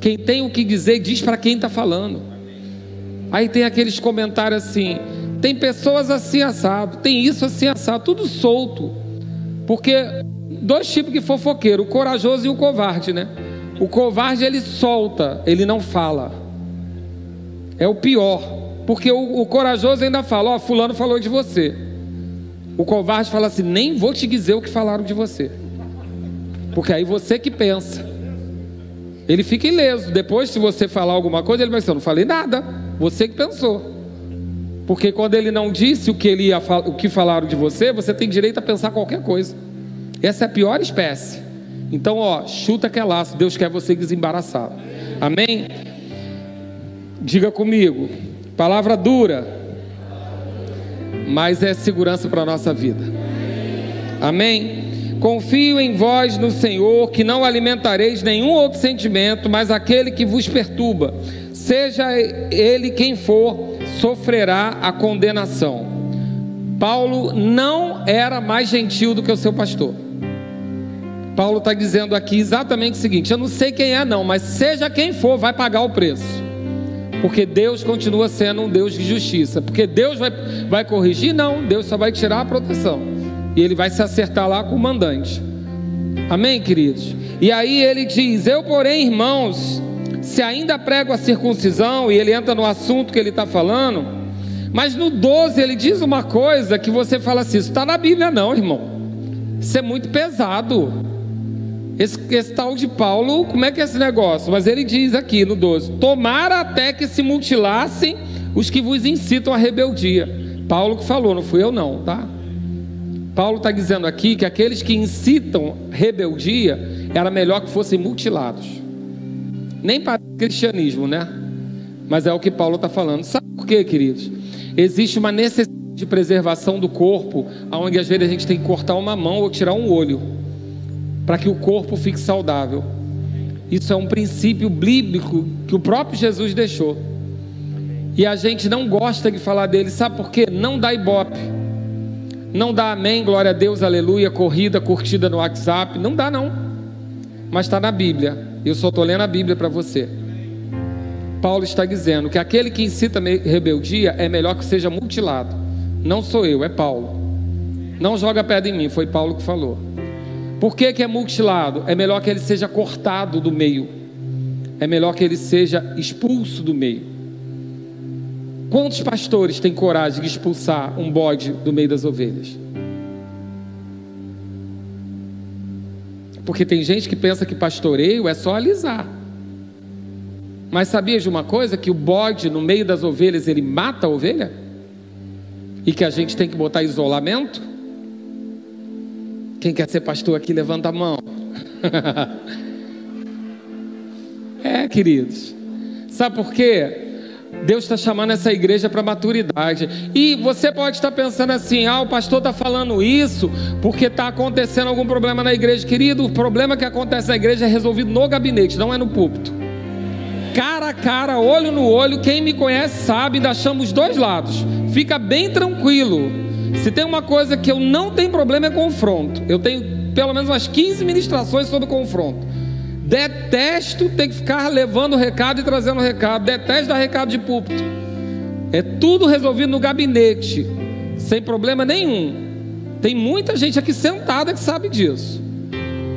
Quem tem o que dizer, diz para quem está falando. Aí tem aqueles comentários assim: tem pessoas assim assado, tem isso assim assado, tudo solto. Porque dois tipos de fofoqueiro, o corajoso e o covarde, né? O covarde ele solta, ele não fala. É o pior. Porque o, o corajoso ainda fala: Ó, oh, Fulano falou de você. O covarde fala assim: Nem vou te dizer o que falaram de você. Porque aí você que pensa. Ele fica ileso. Depois, se você falar alguma coisa, ele vai dizer: Eu não falei nada. Você que pensou. Porque quando ele não disse o que, ele ia, o que falaram de você, você tem direito a pensar qualquer coisa. Essa é a pior espécie. Então, ó, chuta que é laço. Deus quer você desembaraçado. Amém? Diga comigo. Palavra dura, mas é segurança para a nossa vida. Amém? Confio em vós no Senhor, que não alimentareis nenhum outro sentimento, mas aquele que vos perturba, seja ele quem for, sofrerá a condenação. Paulo não era mais gentil do que o seu pastor. Paulo está dizendo aqui exatamente o seguinte: eu não sei quem é, não, mas seja quem for, vai pagar o preço. Porque Deus continua sendo um Deus de justiça. Porque Deus vai, vai corrigir? Não, Deus só vai tirar a proteção. E ele vai se acertar lá com o mandante. Amém, queridos? E aí ele diz: Eu, porém, irmãos, se ainda prego a circuncisão, e ele entra no assunto que ele está falando, mas no 12 ele diz uma coisa que você fala assim: Isso está na Bíblia, não, irmão. Isso é muito pesado. Esse, esse, tal de Paulo, como é que é esse negócio? Mas ele diz aqui no 12: Tomara até que se mutilassem os que vos incitam à rebeldia. Paulo que falou, não fui eu não, tá? Paulo está dizendo aqui que aqueles que incitam rebeldia era melhor que fossem mutilados. Nem para cristianismo, né? Mas é o que Paulo está falando. Sabe por quê, queridos? Existe uma necessidade de preservação do corpo, onde às vezes a gente tem que cortar uma mão ou tirar um olho para que o corpo fique saudável. Isso é um princípio bíblico que o próprio Jesus deixou. E a gente não gosta de falar dele, sabe por quê? Não dá ibope. Não dá amém, glória a Deus, aleluia, corrida, curtida no WhatsApp. Não dá, não. Mas está na Bíblia. Eu só estou lendo a Bíblia para você. Paulo está dizendo que aquele que incita rebeldia é melhor que seja mutilado. Não sou eu, é Paulo. Não joga pedra em mim, foi Paulo que falou. Por que, que é mutilado? É melhor que ele seja cortado do meio. É melhor que ele seja expulso do meio. Quantos pastores têm coragem de expulsar um bode do meio das ovelhas? Porque tem gente que pensa que pastoreio é só alisar. Mas sabia de uma coisa? Que o bode no meio das ovelhas ele mata a ovelha? E que a gente tem que botar isolamento? Quem quer ser pastor aqui, levanta a mão. é, queridos. Sabe por quê? Deus está chamando essa igreja para maturidade. E você pode estar pensando assim: ah, o pastor está falando isso porque está acontecendo algum problema na igreja. Querido, o problema que acontece na igreja é resolvido no gabinete, não é no púlpito. Cara a cara, olho no olho, quem me conhece sabe, ainda chama os dois lados. Fica bem tranquilo. Se tem uma coisa que eu não tenho problema é confronto. Eu tenho pelo menos umas 15 ministrações sobre confronto. Detesto ter que ficar levando recado e trazendo recado. Detesto dar recado de púlpito. É tudo resolvido no gabinete, sem problema nenhum. Tem muita gente aqui sentada que sabe disso.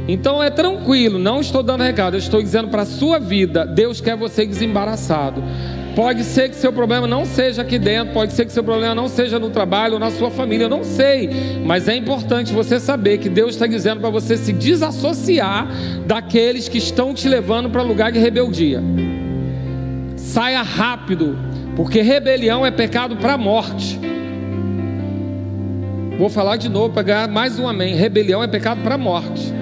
Então é tranquilo, não estou dando recado, eu estou dizendo para a sua vida, Deus quer você desembaraçado. Pode ser que seu problema não seja aqui dentro, pode ser que seu problema não seja no trabalho ou na sua família, eu não sei. Mas é importante você saber que Deus está dizendo para você se desassociar daqueles que estão te levando para lugar de rebeldia. Saia rápido, porque rebelião é pecado para a morte. Vou falar de novo para ganhar mais um amém. Rebelião é pecado para a morte.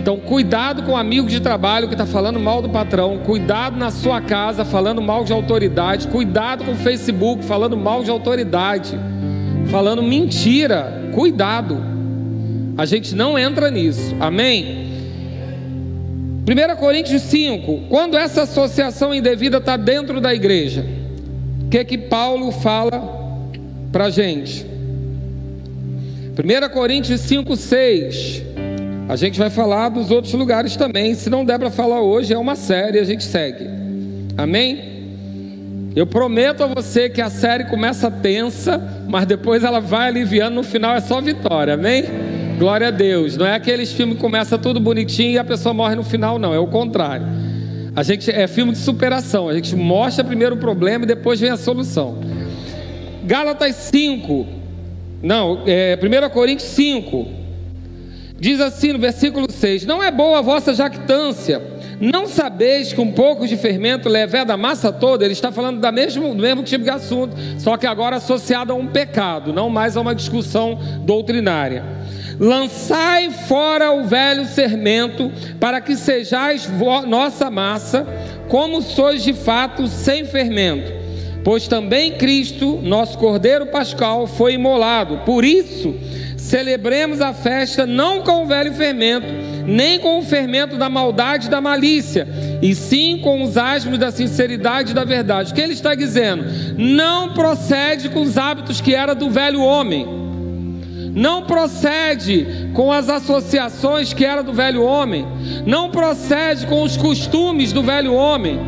Então, cuidado com amigo de trabalho que está falando mal do patrão, cuidado na sua casa falando mal de autoridade, cuidado com o Facebook falando mal de autoridade. falando mentira. Cuidado. A gente não entra nisso. Amém? 1 Coríntios 5, quando essa associação indevida está dentro da igreja, o que que Paulo fala para a gente? 1 Coríntios 5, 6. A gente vai falar dos outros lugares também. Se não der para falar hoje, é uma série, a gente segue. Amém? Eu prometo a você que a série começa tensa, mas depois ela vai aliviando, no final é só vitória. Amém? Glória a Deus. Não é aqueles filmes que começa tudo bonitinho e a pessoa morre no final, não. É o contrário. A gente é filme de superação. A gente mostra primeiro o problema e depois vem a solução. Gálatas 5. Não, é, 1 Coríntios 5. Diz assim no versículo 6: Não é boa a vossa jactância. Não sabeis que um pouco de fermento leveda a massa toda? Ele está falando da mesmo, do mesmo tipo de assunto, só que agora associado a um pecado, não mais a uma discussão doutrinária. Lançai fora o velho sermento, para que sejais nossa massa, como sois de fato sem fermento. Pois também Cristo, nosso Cordeiro Pascal, foi imolado. Por isso, celebremos a festa não com o velho fermento, nem com o fermento da maldade e da malícia, e sim com os asmos da sinceridade e da verdade. O que ele está dizendo? Não procede com os hábitos que era do velho homem não procede com as associações que era do velho homem, não procede com os costumes do velho homem.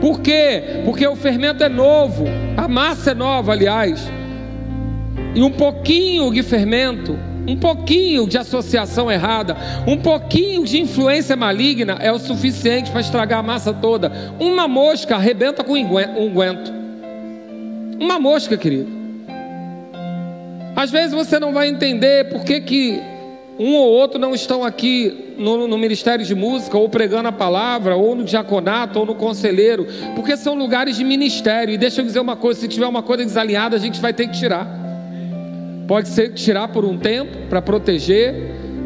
Por quê? Porque o fermento é novo, a massa é nova, aliás. E um pouquinho de fermento, um pouquinho de associação errada, um pouquinho de influência maligna é o suficiente para estragar a massa toda. Uma mosca arrebenta com unguento. Uma mosca, querido. Às vezes você não vai entender por que, que um ou outro não estão aqui no, no, ministério de música, ou pregando a palavra, ou no diaconato, ou no conselheiro, porque são lugares de ministério. E deixa eu dizer uma coisa: se tiver uma coisa desalinhada, a gente vai ter que tirar. Pode ser tirar por um tempo, para proteger.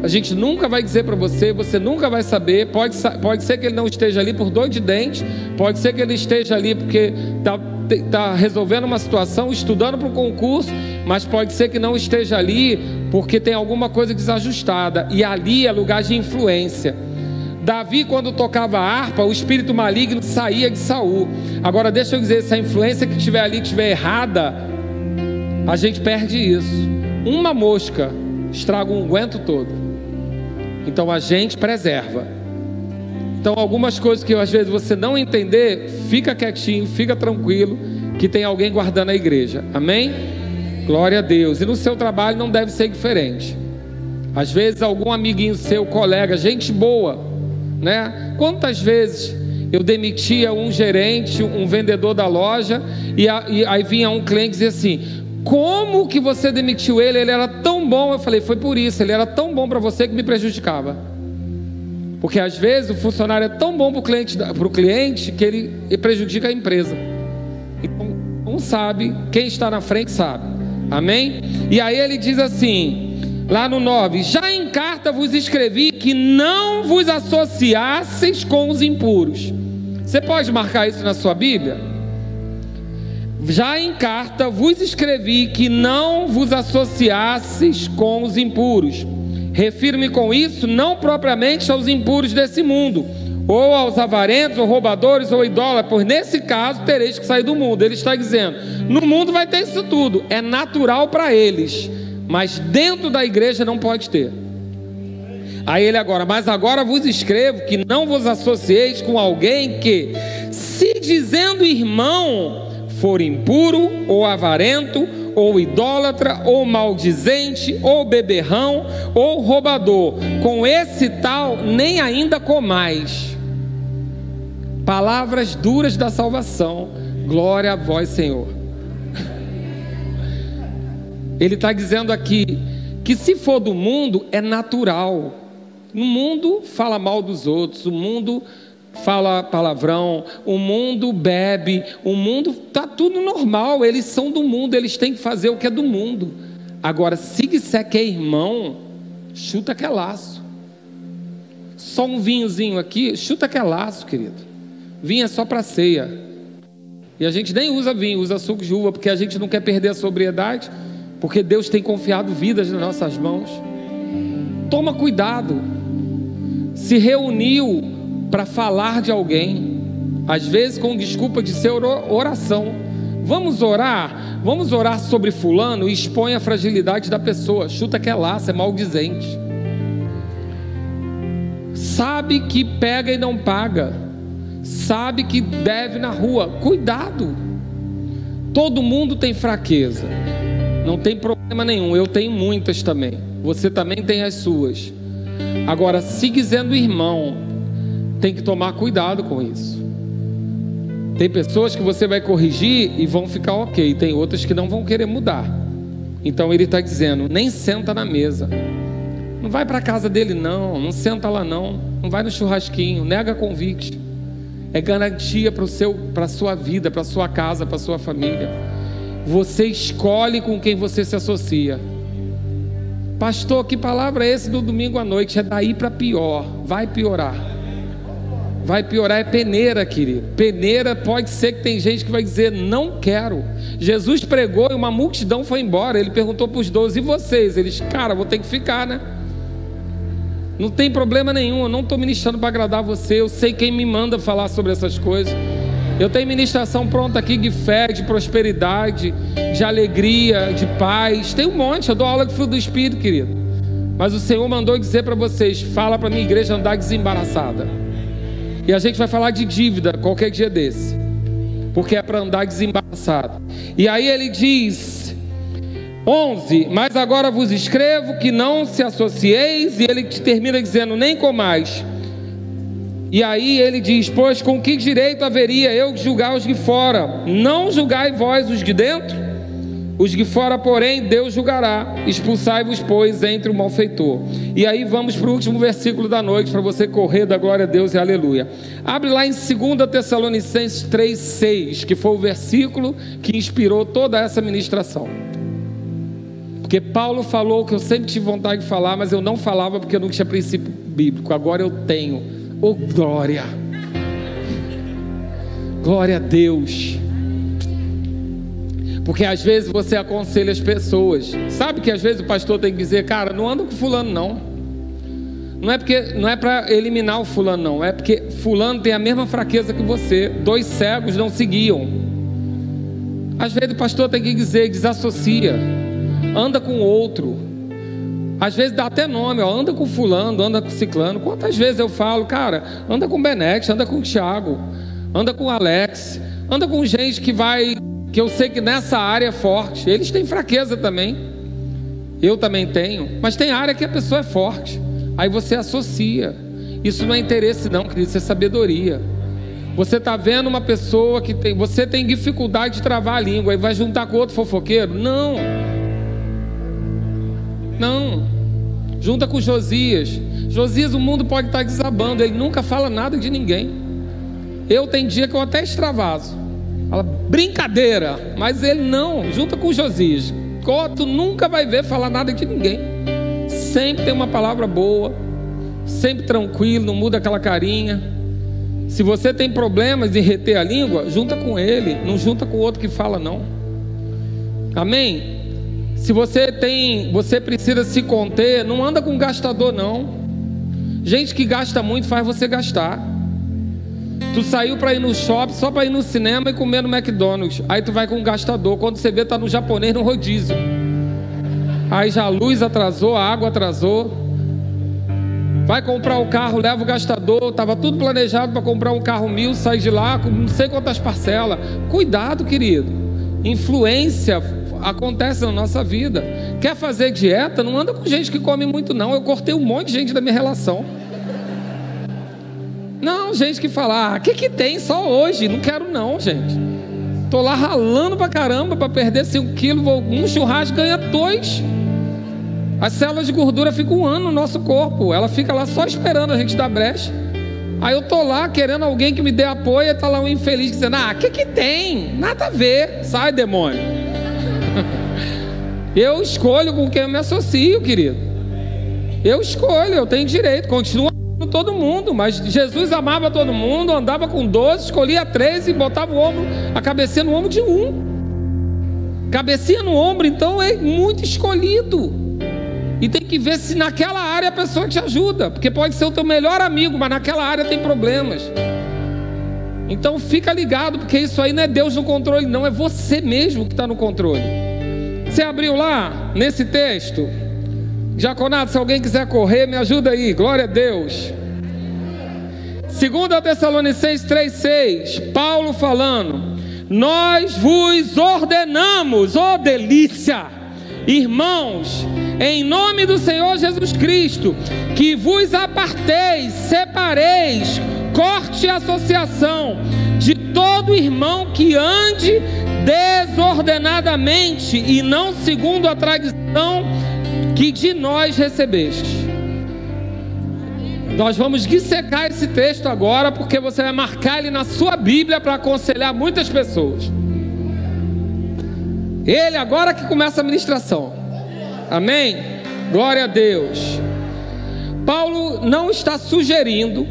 A gente nunca vai dizer para você, você nunca vai saber. Pode, pode ser que ele não esteja ali por dor de dente, pode ser que ele esteja ali porque está está resolvendo uma situação, estudando para o concurso, mas pode ser que não esteja ali porque tem alguma coisa desajustada, e ali é lugar de influência. Davi, quando tocava harpa, o espírito maligno saía de Saul. Agora, deixa eu dizer: se a influência que estiver ali estiver errada, a gente perde isso. Uma mosca estraga um aguento todo. Então a gente preserva. Então, algumas coisas que às vezes você não entender, fica quietinho, fica tranquilo, que tem alguém guardando a igreja. Amém? Glória a Deus. E no seu trabalho não deve ser diferente. Às vezes, algum amiguinho seu, colega, gente boa, né? Quantas vezes eu demitia um gerente, um vendedor da loja, e, a, e aí vinha um cliente e dizia assim: Como que você demitiu ele? Ele era tão bom. Eu falei: Foi por isso, ele era tão bom para você que me prejudicava. Porque às vezes o funcionário é tão bom para o cliente, cliente que ele prejudica a empresa. Então, um sabe, quem está na frente sabe. Amém? E aí ele diz assim, lá no 9: Já em carta vos escrevi que não vos associasseis com os impuros. Você pode marcar isso na sua Bíblia? Já em carta vos escrevi que não vos associasseis com os impuros Refiro-me com isso não propriamente aos impuros desse mundo, ou aos avarentos, ou roubadores, ou idólatras, pois nesse caso tereis que sair do mundo. Ele está dizendo: no mundo vai ter isso tudo, é natural para eles, mas dentro da igreja não pode ter. Aí ele agora, mas agora vos escrevo que não vos associeis com alguém que, se dizendo irmão, for impuro ou avarento, ou idólatra, ou maldizente, ou beberrão, ou roubador. Com esse tal, nem ainda comais. Palavras duras da salvação. Glória a vós, Senhor. Ele está dizendo aqui que se for do mundo, é natural. No mundo fala mal dos outros, o mundo fala palavrão, o mundo bebe, o mundo tá tudo normal, eles são do mundo, eles têm que fazer o que é do mundo. Agora, se que é irmão, chuta que é laço. Só um vinhozinho aqui, chuta que é laço, querido. Vinho é só para ceia. E a gente nem usa vinho, usa suco de uva, porque a gente não quer perder a sobriedade. porque Deus tem confiado vidas nas nossas mãos. Toma cuidado. Se reuniu para falar de alguém, às vezes com desculpa de ser oração. Vamos orar, vamos orar sobre fulano e expõe a fragilidade da pessoa. Chuta que é laço, é maldizente. Sabe que pega e não paga. Sabe que deve na rua. Cuidado. Todo mundo tem fraqueza. Não tem problema nenhum. Eu tenho muitas também. Você também tem as suas. Agora, se dizendo irmão, tem que tomar cuidado com isso. Tem pessoas que você vai corrigir e vão ficar ok, tem outras que não vão querer mudar. Então ele está dizendo: nem senta na mesa, não vai para a casa dele, não, não senta lá, não, não vai no churrasquinho, nega convite. É garantia para a sua vida, para a sua casa, para a sua família. Você escolhe com quem você se associa. Pastor, que palavra é esse do domingo à noite? É daí para pior, vai piorar vai piorar é peneira, querido. Peneira pode ser que tem gente que vai dizer não quero. Jesus pregou e uma multidão foi embora. Ele perguntou para os doze, e vocês? Eles, cara, vou ter que ficar, né? Não tem problema nenhum, eu não estou ministrando para agradar você, eu sei quem me manda falar sobre essas coisas. Eu tenho ministração pronta aqui de fé, de prosperidade, de alegria, de paz. Tem um monte, eu dou aula de fruto do Espírito, querido. Mas o Senhor mandou dizer para vocês: fala para minha igreja andar desembaraçada. E a gente vai falar de dívida qualquer dia desse, porque é para andar desembaraçado. E aí ele diz: 11: Mas agora vos escrevo que não se associeis, e ele termina dizendo: Nem comais. E aí ele diz: Pois com que direito haveria eu julgar os de fora? Não julgai vós os de dentro? Os de fora, porém, Deus julgará. Expulsai-vos, pois, entre o malfeitor. E aí vamos para o último versículo da noite, para você correr da glória a Deus e aleluia. Abre lá em 2 Tessalonicenses 3,6, que foi o versículo que inspirou toda essa ministração. Porque Paulo falou que eu sempre tive vontade de falar, mas eu não falava porque eu não tinha princípio bíblico. Agora eu tenho. Oh, glória! Glória a Deus. Porque às vezes você aconselha as pessoas. Sabe que às vezes o pastor tem que dizer, cara, não anda com fulano não. Não é porque não é para eliminar o fulano não, é porque fulano tem a mesma fraqueza que você. Dois cegos não se guiam. Às vezes o pastor tem que dizer, desassocia. Anda com outro. Às vezes dá até nome, ó, anda com fulano, anda com ciclano. Quantas vezes eu falo, cara, anda com Benex, anda com Thiago, anda com Alex, anda com gente que vai que eu sei que nessa área é forte. Eles têm fraqueza também. Eu também tenho. Mas tem área que a pessoa é forte. Aí você associa. Isso não é interesse, não, querido. Isso é sabedoria. Você está vendo uma pessoa que tem. Você tem dificuldade de travar a língua e vai juntar com outro fofoqueiro? Não. Não. Junta com Josias. Josias, o mundo pode estar desabando. Ele nunca fala nada de ninguém. Eu tenho dia que eu até extravaso. Brincadeira. Mas ele não, junta com Josias. Tu nunca vai ver falar nada de ninguém. Sempre tem uma palavra boa. Sempre tranquilo, não muda aquela carinha. Se você tem problemas em reter a língua, junta com ele, não junta com o outro que fala não. Amém? Se você tem, você precisa se conter, não anda com gastador não. Gente que gasta muito faz você gastar. Tu saiu para ir no shopping só para ir no cinema e comer no McDonald's. Aí tu vai com um gastador. Quando você vê, tá no japonês no rodízio. Aí já a luz atrasou, a água atrasou. Vai comprar o carro, leva o gastador. Tava tudo planejado para comprar um carro mil, sai de lá com não sei quantas parcelas. Cuidado, querido. Influência acontece na nossa vida. Quer fazer dieta? Não anda com gente que come muito, não. Eu cortei um monte de gente da minha relação. Não, gente que fala, o ah, que, que tem só hoje? Não quero não, gente. Tô lá ralando pra caramba para perder 5 quilos, um churrasco ganha dois. As células de gordura ficam um ano no nosso corpo. Ela fica lá só esperando a gente dar brecha. Aí eu tô lá querendo alguém que me dê apoio e tá lá um infeliz dizendo: Ah, que que tem? Nada a ver. Sai, demônio. eu escolho com quem eu me associo, querido. Eu escolho, eu tenho direito. Continua todo mundo, mas Jesus amava todo mundo, andava com doze, escolhia três e botava o ombro, a cabeça no ombro de um. Cabecinha no ombro, então, é muito escolhido. E tem que ver se naquela área a pessoa te ajuda, porque pode ser o teu melhor amigo, mas naquela área tem problemas. Então fica ligado, porque isso aí não é Deus no controle, não, é você mesmo que está no controle. Você abriu lá nesse texto? Jaconato, se alguém quiser correr, me ajuda aí, glória a Deus. 2 Tessalonicenses 3,6, Paulo falando: Nós vos ordenamos, ó oh delícia, irmãos, em nome do Senhor Jesus Cristo, que vos aparteis, separeis, corte a associação de todo irmão que ande desordenadamente e não segundo a tradição que de nós recebeste. Nós vamos dissecar esse texto agora, porque você vai marcar ele na sua Bíblia para aconselhar muitas pessoas. Ele agora que começa a ministração. Amém? Glória a Deus. Paulo não está sugerindo,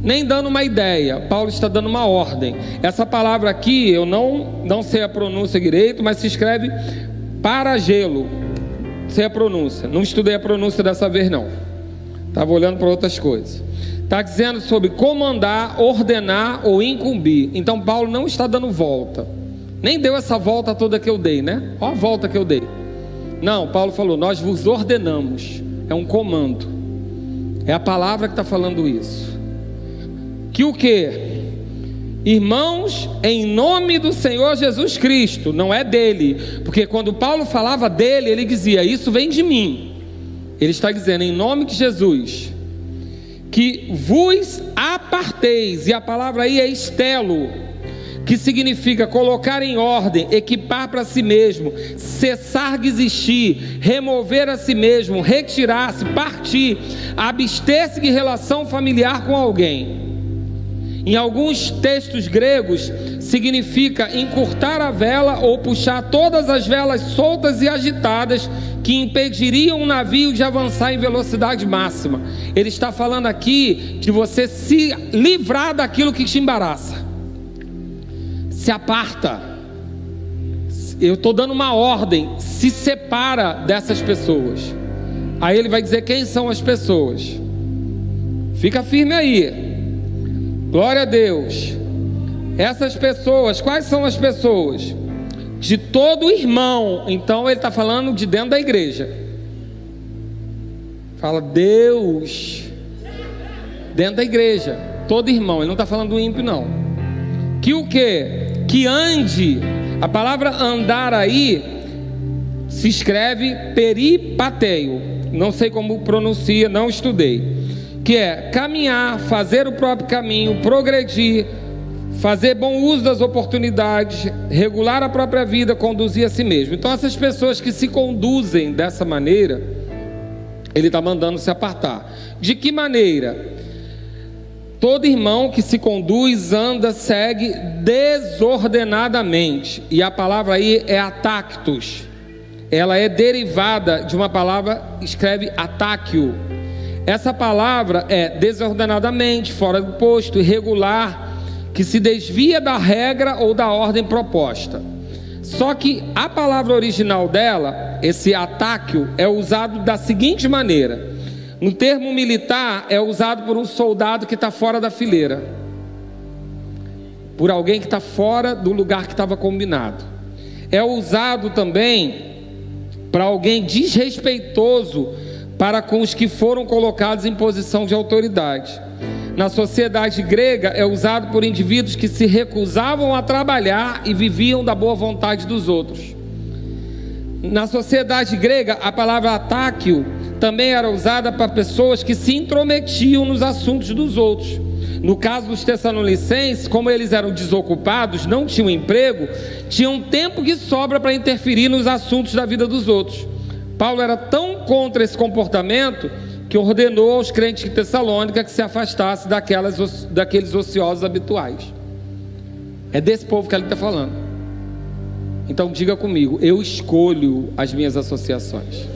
nem dando uma ideia. Paulo está dando uma ordem. Essa palavra aqui, eu não, não sei a pronúncia direito, mas se escreve para gelo. Sei a pronúncia. Não estudei a pronúncia dessa vez, não. Estava olhando para outras coisas. Está dizendo sobre comandar, ordenar ou incumbir. Então Paulo não está dando volta. Nem deu essa volta toda que eu dei, né? Olha a volta que eu dei. Não, Paulo falou: Nós vos ordenamos. É um comando. É a palavra que está falando isso. Que o que? Irmãos, em nome do Senhor Jesus Cristo, não é dele, porque quando Paulo falava dele, ele dizia: Isso vem de mim. Ele está dizendo, em nome de Jesus, que vos aparteis, e a palavra aí é estelo, que significa colocar em ordem, equipar para si mesmo, cessar de existir, remover a si mesmo, retirar-se, partir, abster-se de relação familiar com alguém. Em alguns textos gregos, significa encurtar a vela ou puxar todas as velas soltas e agitadas que impediriam um navio de avançar em velocidade máxima. Ele está falando aqui de você se livrar daquilo que te embaraça. Se aparta. Eu estou dando uma ordem, se separa dessas pessoas. Aí ele vai dizer quem são as pessoas. Fica firme aí. Glória a Deus. Essas pessoas, quais são as pessoas? De todo irmão. Então ele está falando de dentro da igreja. Fala Deus. Dentro da igreja. Todo irmão. Ele não está falando do ímpio, não. Que o que? Que ande. A palavra andar aí se escreve peripateio. Não sei como pronuncia, não estudei que é caminhar, fazer o próprio caminho, progredir, fazer bom uso das oportunidades, regular a própria vida, conduzir a si mesmo. Então, essas pessoas que se conduzem dessa maneira, ele está mandando se apartar. De que maneira? Todo irmão que se conduz, anda, segue desordenadamente. E a palavra aí é atactus. Ela é derivada de uma palavra, escreve atáquio essa palavra é desordenadamente, fora do posto, irregular, que se desvia da regra ou da ordem proposta. Só que a palavra original dela, esse ataque, é usado da seguinte maneira: no termo militar, é usado por um soldado que está fora da fileira, por alguém que está fora do lugar que estava combinado. É usado também para alguém desrespeitoso para com os que foram colocados em posição de autoridade. Na sociedade grega é usado por indivíduos que se recusavam a trabalhar e viviam da boa vontade dos outros. Na sociedade grega, a palavra atáquio também era usada para pessoas que se intrometiam nos assuntos dos outros. No caso dos Tessalonicenses, como eles eram desocupados, não tinham emprego, tinham tempo que sobra para interferir nos assuntos da vida dos outros. Paulo era tão contra esse comportamento que ordenou aos crentes de Tessalônica que se afastasse daquelas, daqueles ociosos habituais. É desse povo que ele está falando. Então diga comigo, eu escolho as minhas associações.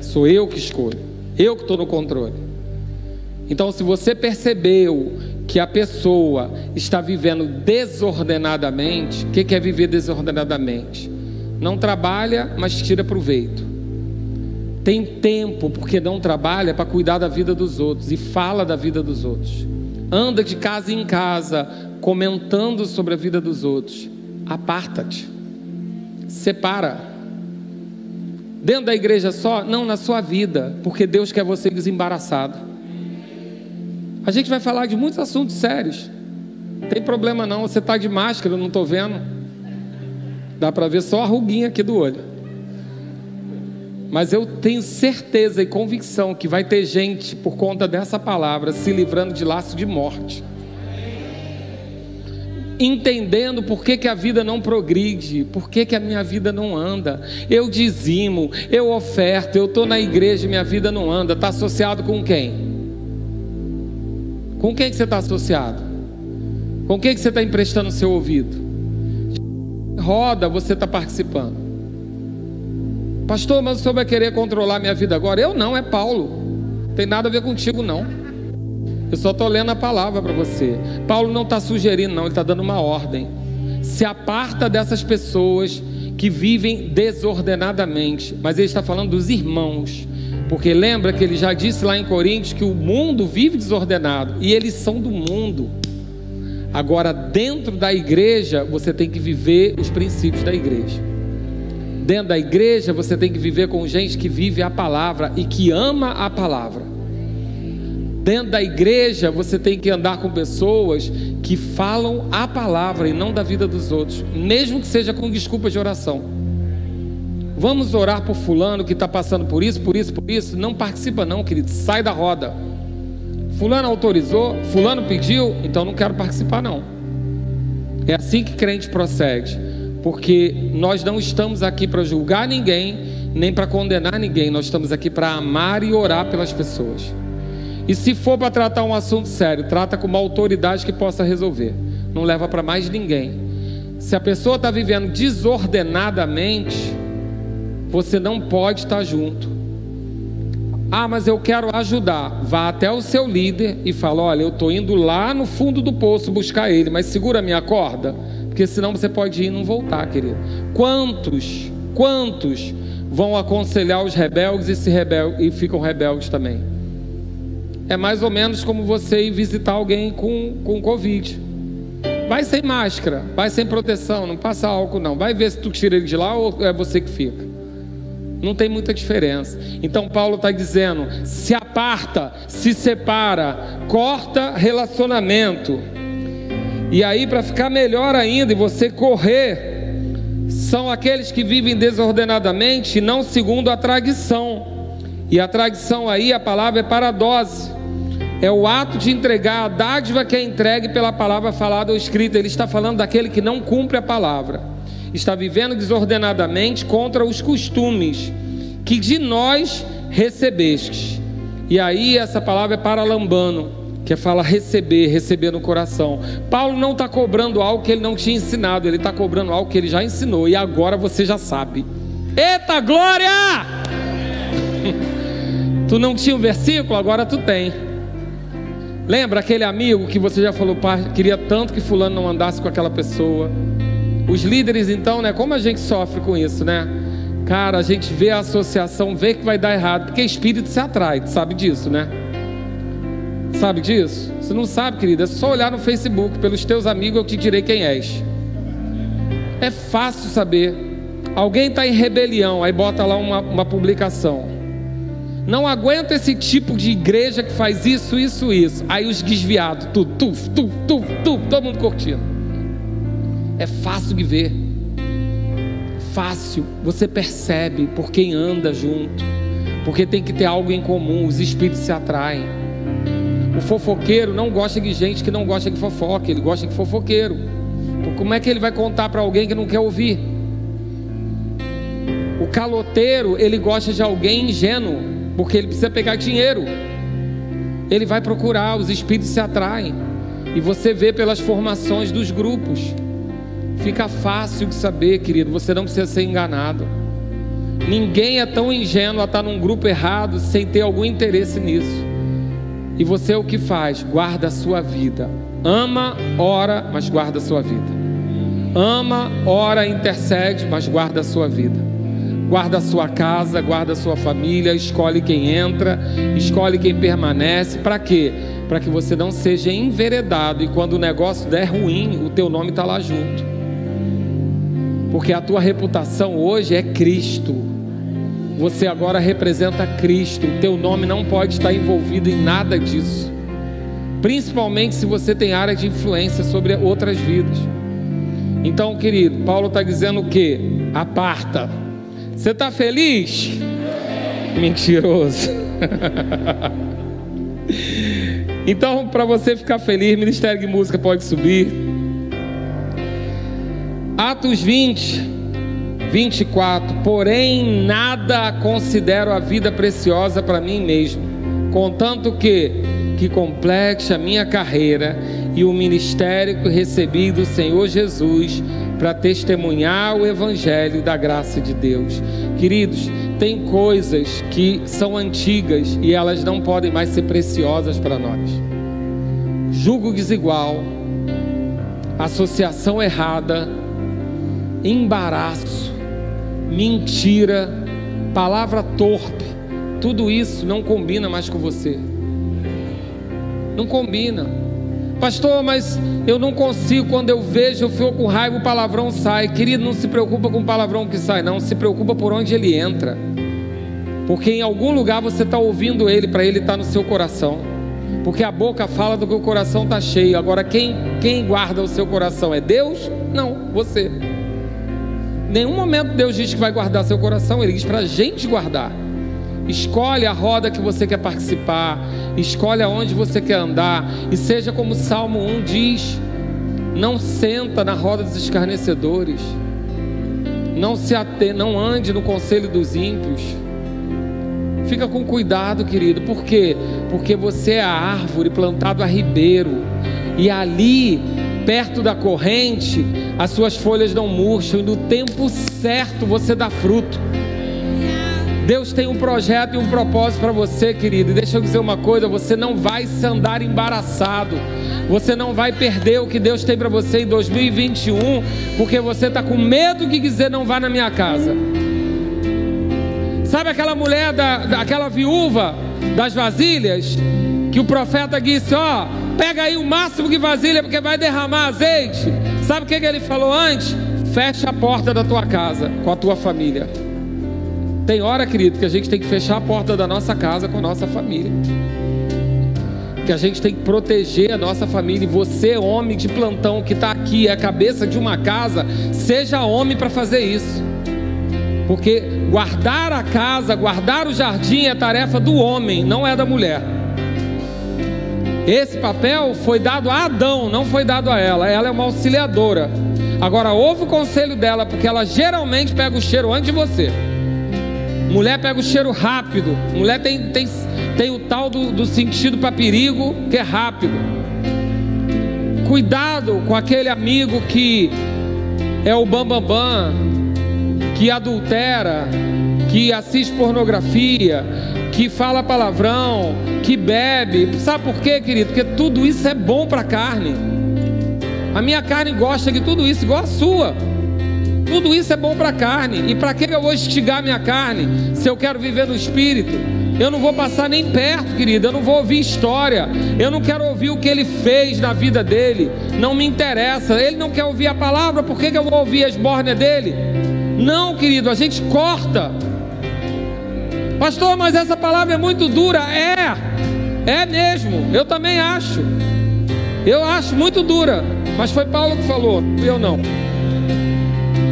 Sou eu que escolho. Eu que estou no controle. Então, se você percebeu que a pessoa está vivendo desordenadamente, o que é viver desordenadamente? Não trabalha, mas tira proveito. Tem tempo porque não trabalha para cuidar da vida dos outros e fala da vida dos outros. Anda de casa em casa comentando sobre a vida dos outros. Aparta-te. Separa. Dentro da igreja só? Não, na sua vida, porque Deus quer você desembaraçado. A gente vai falar de muitos assuntos sérios. Não tem problema não, você está de máscara, eu não estou vendo. Dá para ver só a ruguinha aqui do olho. Mas eu tenho certeza e convicção que vai ter gente, por conta dessa palavra, se livrando de laço de morte entendendo por que, que a vida não progride, por que, que a minha vida não anda. Eu dizimo, eu oferto, eu estou na igreja e minha vida não anda. Está associado com quem? Com quem que você está associado? Com quem que você está emprestando seu ouvido? Roda, você está participando. Pastor, mas o senhor vai querer controlar minha vida agora? Eu não, é Paulo. Tem nada a ver contigo, não. Eu só estou lendo a palavra para você. Paulo não está sugerindo, não, ele está dando uma ordem. Se aparta dessas pessoas que vivem desordenadamente. Mas ele está falando dos irmãos. Porque lembra que ele já disse lá em Coríntios que o mundo vive desordenado. E eles são do mundo. Agora, dentro da igreja, você tem que viver os princípios da igreja. Dentro da igreja, você tem que viver com gente que vive a palavra e que ama a palavra. Dentro da igreja, você tem que andar com pessoas que falam a palavra e não da vida dos outros, mesmo que seja com desculpa de oração. Vamos orar por fulano que está passando por isso, por isso, por isso. Não participa, não, querido. Sai da roda. Fulano autorizou, fulano pediu, então não quero participar, não. É assim que crente procede, porque nós não estamos aqui para julgar ninguém, nem para condenar ninguém, nós estamos aqui para amar e orar pelas pessoas. E se for para tratar um assunto sério, trata com uma autoridade que possa resolver. Não leva para mais ninguém. Se a pessoa está vivendo desordenadamente, você não pode estar tá junto. Ah, mas eu quero ajudar. Vá até o seu líder e fala: Olha, eu estou indo lá no fundo do poço buscar ele, mas segura a minha corda, porque senão você pode ir e não voltar, querido. Quantos, quantos vão aconselhar os rebeldes e se rebel e ficam rebeldes também? É mais ou menos como você ir visitar alguém com, com Covid. Vai sem máscara, vai sem proteção, não passa álcool não. Vai ver se tu tira ele de lá ou é você que fica. Não tem muita diferença. Então Paulo está dizendo: se aparta, se separa, corta relacionamento. E aí, para ficar melhor ainda e você correr, são aqueles que vivem desordenadamente, não segundo a tradição. E a tradição aí, a palavra é paradose é o ato de entregar a dádiva que é entregue pela palavra falada ou escrita. Ele está falando daquele que não cumpre a palavra, está vivendo desordenadamente contra os costumes que de nós recebestes. E aí essa palavra é paralambano, que fala receber, receber no coração. Paulo não está cobrando algo que ele não tinha ensinado, ele está cobrando algo que ele já ensinou e agora você já sabe. Eita glória! tu não tinha um versículo, agora tu tem. Lembra aquele amigo que você já falou, queria tanto que fulano não andasse com aquela pessoa. Os líderes, então, né? Como a gente sofre com isso, né? Cara, a gente vê a associação, vê que vai dar errado, porque espírito se atrai, tu sabe disso, né? Sabe disso? Você não sabe, querida, é só olhar no Facebook, pelos teus amigos eu te direi quem és. É fácil saber. Alguém está em rebelião, aí bota lá uma, uma publicação. Não aguento esse tipo de igreja que faz isso, isso, isso. Aí os desviados, tu, tu, tu, tu, tu, todo mundo curtindo. É fácil de ver. Fácil. Você percebe por quem anda junto. Porque tem que ter algo em comum. Os espíritos se atraem. O fofoqueiro não gosta de gente que não gosta de fofoca. Ele gosta de fofoqueiro. Como é que ele vai contar para alguém que não quer ouvir? O caloteiro, ele gosta de alguém ingênuo porque ele precisa pegar dinheiro. Ele vai procurar, os espíritos se atraem. E você vê pelas formações dos grupos. Fica fácil de saber, querido, você não precisa ser enganado. Ninguém é tão ingênuo a estar num grupo errado sem ter algum interesse nisso. E você é o que faz? Guarda a sua vida. Ama, ora, mas guarda a sua vida. ama, ora, intercede, mas guarda a sua vida. Guarda a sua casa, guarda a sua família, escolhe quem entra, escolhe quem permanece. Para quê? Para que você não seja enveredado e quando o negócio der ruim, o teu nome está lá junto. Porque a tua reputação hoje é Cristo. Você agora representa Cristo. O teu nome não pode estar envolvido em nada disso. Principalmente se você tem área de influência sobre outras vidas. Então, querido, Paulo está dizendo o que? Aparta. Você está feliz? Mentiroso. então, para você ficar feliz, Ministério de Música pode subir. Atos 20, 24. Porém, nada considero a vida preciosa para mim mesmo, contanto que que complete a minha carreira e o ministério que recebi do Senhor Jesus para testemunhar o evangelho da graça de Deus. Queridos, tem coisas que são antigas e elas não podem mais ser preciosas para nós. Julgo desigual, associação errada, embaraço, mentira, palavra torpe, tudo isso não combina mais com você. Não combina. Pastor, mas eu não consigo, quando eu vejo, eu fico com raiva, o palavrão sai. Querido, não se preocupa com o palavrão que sai, não. Se preocupa por onde ele entra. Porque em algum lugar você está ouvindo ele, para ele estar tá no seu coração. Porque a boca fala do que o coração está cheio. Agora, quem, quem guarda o seu coração é Deus? Não, você. Nenhum momento Deus diz que vai guardar seu coração, Ele diz para a gente guardar. Escolhe a roda que você quer participar, escolhe aonde você quer andar, e seja como o Salmo 1 diz: não senta na roda dos escarnecedores, não se ate, não ande no conselho dos ímpios. Fica com cuidado, querido, por quê? Porque você é a árvore plantada a ribeiro, e ali, perto da corrente, as suas folhas não murcham, e no tempo certo você dá fruto. Deus tem um projeto e um propósito para você, querido. E deixa eu dizer uma coisa: você não vai se andar embaraçado. Você não vai perder o que Deus tem para você em 2021, porque você está com medo que dizer não vá na minha casa. Sabe aquela mulher, da, aquela viúva das vasilhas, que o profeta disse: Ó, pega aí o máximo de vasilha, porque vai derramar azeite. Sabe o que, que ele falou antes? Fecha a porta da tua casa com a tua família. Tem hora, querido, que a gente tem que fechar a porta da nossa casa com a nossa família. Que a gente tem que proteger a nossa família. E você, homem de plantão que está aqui, é a cabeça de uma casa, seja homem para fazer isso. Porque guardar a casa, guardar o jardim é tarefa do homem, não é da mulher. Esse papel foi dado a Adão, não foi dado a ela. Ela é uma auxiliadora. Agora, ouve o conselho dela, porque ela geralmente pega o cheiro antes de você. Mulher pega o cheiro rápido. Mulher tem, tem, tem o tal do, do sentido para perigo, que é rápido. Cuidado com aquele amigo que é o bambambam, bam, bam, que adultera, que assiste pornografia, que fala palavrão, que bebe. Sabe por quê, querido? Porque tudo isso é bom para a carne. A minha carne gosta de tudo isso, igual a sua. Tudo isso é bom para a carne. E para que eu vou estigar minha carne se eu quero viver no espírito? Eu não vou passar nem perto, querido. Eu não vou ouvir história. Eu não quero ouvir o que ele fez na vida dele. Não me interessa. Ele não quer ouvir a palavra. Por que, que eu vou ouvir as bórneas dele? Não, querido. A gente corta. Pastor, mas essa palavra é muito dura. É, é mesmo. Eu também acho. Eu acho muito dura. Mas foi Paulo que falou. Eu não.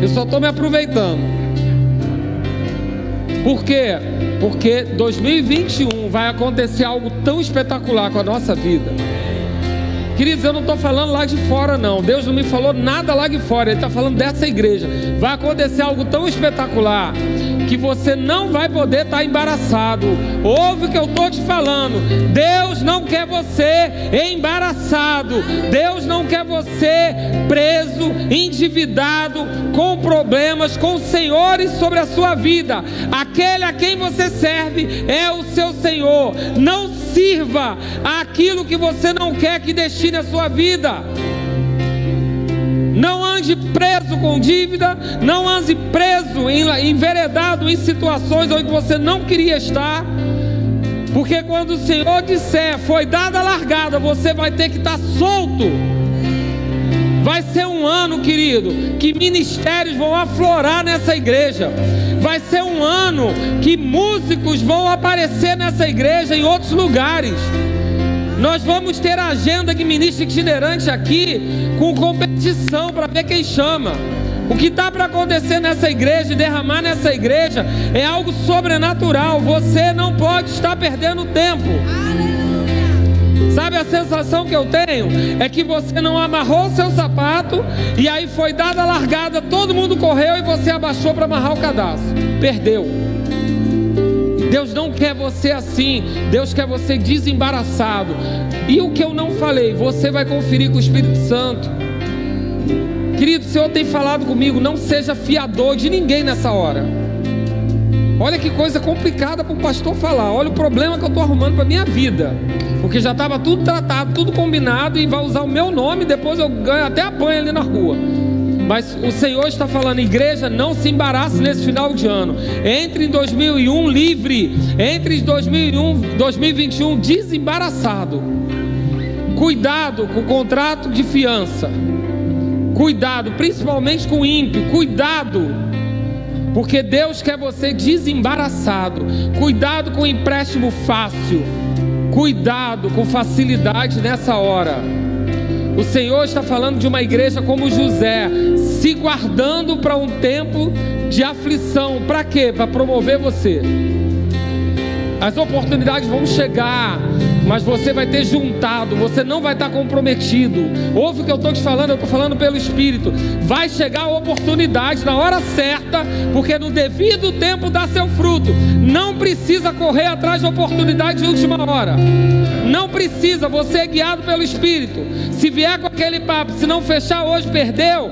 Eu só estou me aproveitando. Por quê? Porque 2021 vai acontecer algo tão espetacular com a nossa vida. Queridos, eu não estou falando lá de fora, não. Deus não me falou nada lá de fora. Ele está falando dessa igreja. Vai acontecer algo tão espetacular que você não vai poder estar tá embaraçado. Ouve o que eu estou te falando. Deus não quer você embaraçado. Deus não quer você preso, endividado, com problemas, com senhores sobre a sua vida. Aquele a quem você serve é o seu Senhor. Não sirva aquilo que você não quer que destine a sua vida. Não ande preso com dívida, não ande preso, enveredado em situações onde você não queria estar. Porque quando o Senhor disser, foi dada a largada, você vai ter que estar solto. Vai ser um ano, querido, que ministérios vão aflorar nessa igreja. Vai ser um ano que músicos vão aparecer nessa igreja em outros lugares. Nós vamos ter a agenda de ministro itinerante aqui com competição para ver quem chama. O que está para acontecer nessa igreja e derramar nessa igreja é algo sobrenatural. Você não pode estar perdendo tempo. Sabe a sensação que eu tenho? É que você não amarrou seu sapato e aí foi dada a largada, todo mundo correu e você abaixou para amarrar o cadastro. Perdeu. Deus não quer você assim. Deus quer você desembaraçado. E o que eu não falei, você vai conferir com o Espírito Santo. Querido, o Senhor tem falado comigo, não seja fiador de ninguém nessa hora. Olha que coisa complicada para o pastor falar. Olha o problema que eu estou arrumando para minha vida. Porque já estava tudo tratado, tudo combinado e vai usar o meu nome, depois eu ganho até apanho ali na rua. Mas o Senhor está falando, igreja, não se embarace nesse final de ano. Entre em 2001 livre, entre em 2001, 2021 desembaraçado. Cuidado com o contrato de fiança. Cuidado, principalmente com o ímpio. Cuidado. Porque Deus quer você desembaraçado. Cuidado com o empréstimo fácil. Cuidado com facilidade nessa hora. O Senhor está falando de uma igreja como José, se guardando para um tempo de aflição. Para quê? Para promover você. As oportunidades vão chegar, mas você vai ter juntado, você não vai estar comprometido. Ouve o que eu estou te falando, eu estou falando pelo Espírito. Vai chegar a oportunidade na hora certa, porque no devido tempo dá seu fruto. Não precisa correr atrás de oportunidade de última hora. Não precisa, você é guiado pelo Espírito. Se vier com aquele papo, se não fechar hoje, perdeu,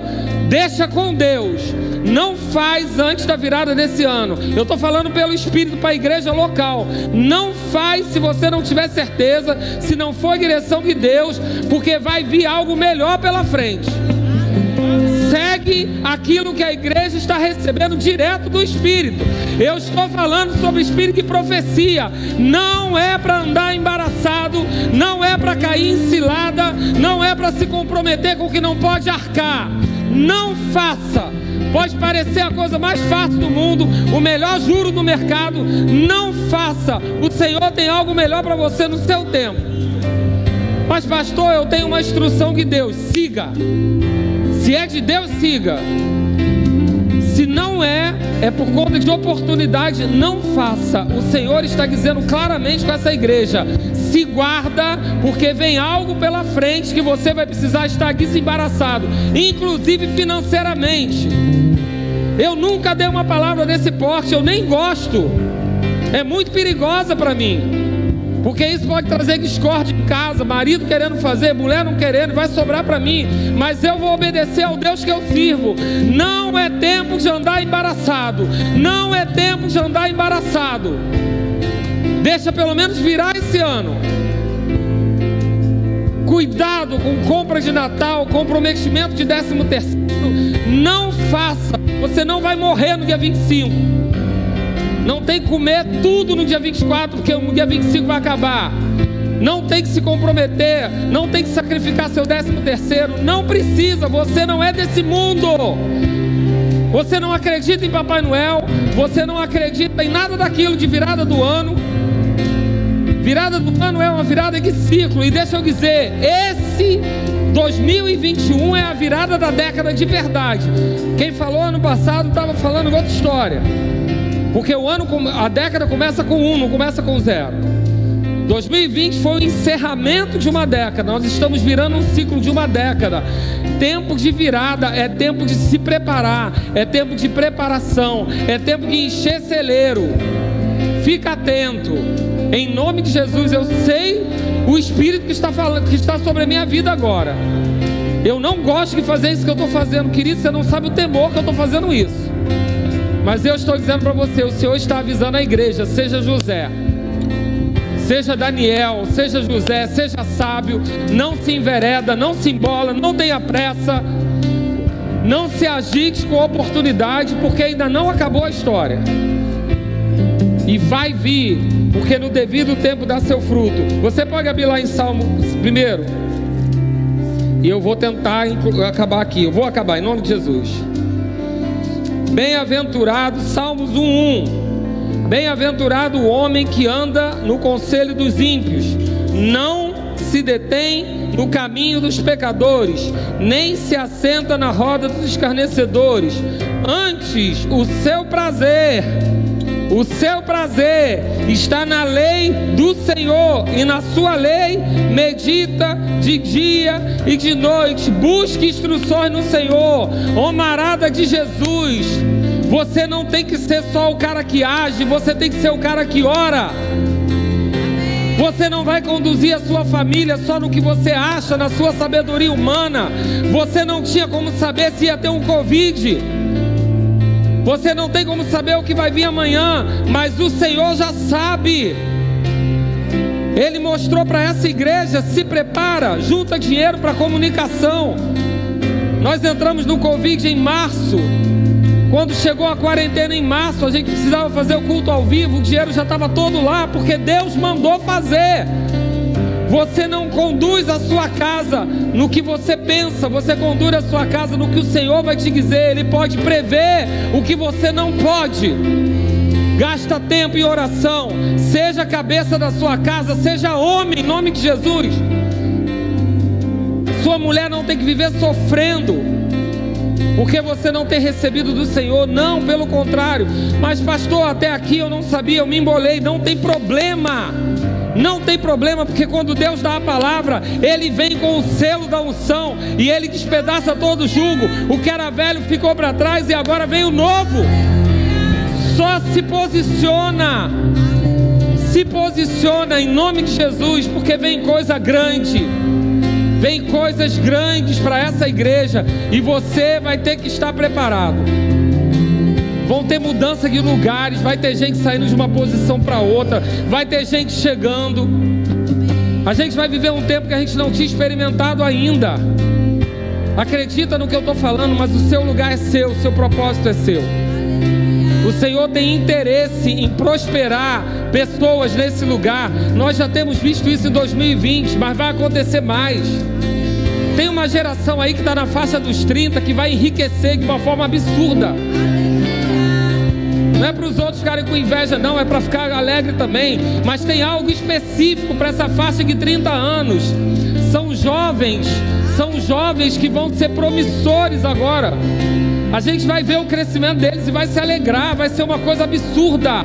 deixa com Deus não faz antes da virada desse ano. Eu estou falando pelo Espírito para a igreja local. Não faz se você não tiver certeza, se não for direção de Deus, porque vai vir algo melhor pela frente. Segue aquilo que a igreja está recebendo direto do Espírito. Eu estou falando sobre Espírito de profecia. Não é para andar embaraçado, não é para cair em cilada, não é para se comprometer com o que não pode arcar. Não faça Pode parecer a coisa mais fácil do mundo, o melhor juro do mercado. Não faça. O Senhor tem algo melhor para você no seu tempo. Mas, pastor, eu tenho uma instrução de Deus: siga. Se é de Deus, siga. É, é por conta de oportunidade, não faça. O Senhor está dizendo claramente com essa igreja: se guarda, porque vem algo pela frente que você vai precisar estar desembaraçado, inclusive financeiramente. Eu nunca dei uma palavra desse porte, eu nem gosto. É muito perigosa para mim. Porque isso pode trazer discórdia em casa, marido querendo fazer, mulher não querendo, vai sobrar para mim. Mas eu vou obedecer ao Deus que eu sirvo. Não é tempo de andar embaraçado. Não é tempo de andar embaraçado. Deixa pelo menos virar esse ano. Cuidado com compra de Natal, comprometimento de 13 terceiro. Não faça. Você não vai morrer no dia 25. Não tem que comer tudo no dia 24, porque no dia 25 vai acabar. Não tem que se comprometer, não tem que sacrificar seu 13 terceiro, não precisa, você não é desse mundo. Você não acredita em Papai Noel, você não acredita em nada daquilo de virada do ano. Virada do ano é uma virada de ciclo. E deixa eu dizer, esse 2021 é a virada da década de verdade. Quem falou ano passado estava falando outra história. Porque o ano, a década começa com um, não começa com zero. 2020 foi o encerramento de uma década. Nós estamos virando um ciclo de uma década. Tempo de virada é tempo de se preparar, é tempo de preparação, é tempo de encher celeiro. Fica atento. Em nome de Jesus, eu sei o Espírito que está falando, que está sobre a minha vida agora. Eu não gosto de fazer isso que eu estou fazendo, querido. Você não sabe o temor que eu estou fazendo isso. Mas eu estou dizendo para você: o Senhor está avisando a igreja, seja José, seja Daniel, seja José, seja sábio, não se envereda, não se embola, não tenha pressa. Não se agite com oportunidade, porque ainda não acabou a história. E vai vir, porque no devido tempo dá seu fruto. Você pode abrir lá em Salmo primeiro. E eu vou tentar acabar aqui. Eu vou acabar em nome de Jesus. Bem-aventurado, Salmos 1:1. Bem-aventurado o homem que anda no conselho dos ímpios, não se detém no caminho dos pecadores, nem se assenta na roda dos escarnecedores. Antes, o seu prazer o seu prazer está na lei do Senhor, e na sua lei medita de dia e de noite. Busque instruções no Senhor, ó marada de Jesus. Você não tem que ser só o cara que age, você tem que ser o cara que ora. Você não vai conduzir a sua família só no que você acha, na sua sabedoria humana. Você não tinha como saber se ia ter um Covid. Você não tem como saber o que vai vir amanhã, mas o Senhor já sabe. Ele mostrou para essa igreja: se prepara, junta dinheiro para comunicação. Nós entramos no Covid em março. Quando chegou a quarentena em março, a gente precisava fazer o culto ao vivo, o dinheiro já estava todo lá, porque Deus mandou fazer. Você não conduz a sua casa no que você pensa, você conduz a sua casa no que o Senhor vai te dizer. Ele pode prever o que você não pode. Gasta tempo em oração. Seja a cabeça da sua casa, seja homem em nome de Jesus. Sua mulher não tem que viver sofrendo porque você não tem recebido do Senhor, não, pelo contrário. Mas, pastor, até aqui eu não sabia, eu me embolei, não tem problema. Não tem problema, porque quando Deus dá a palavra, Ele vem com o selo da unção e Ele despedaça todo o jugo. O que era velho ficou para trás e agora vem o novo. Só se posiciona, se posiciona em nome de Jesus, porque vem coisa grande. Vem coisas grandes para essa igreja e você vai ter que estar preparado. Vão ter mudança de lugares, vai ter gente saindo de uma posição para outra, vai ter gente chegando. A gente vai viver um tempo que a gente não tinha experimentado ainda. Acredita no que eu estou falando, mas o seu lugar é seu, o seu propósito é seu. O Senhor tem interesse em prosperar pessoas nesse lugar. Nós já temos visto isso em 2020, mas vai acontecer mais. Tem uma geração aí que está na faixa dos 30 que vai enriquecer de uma forma absurda. Não é para os outros ficarem com inveja, não, é para ficar alegre também. Mas tem algo específico para essa faixa de 30 anos. São jovens, são jovens que vão ser promissores agora. A gente vai ver o crescimento deles e vai se alegrar, vai ser uma coisa absurda.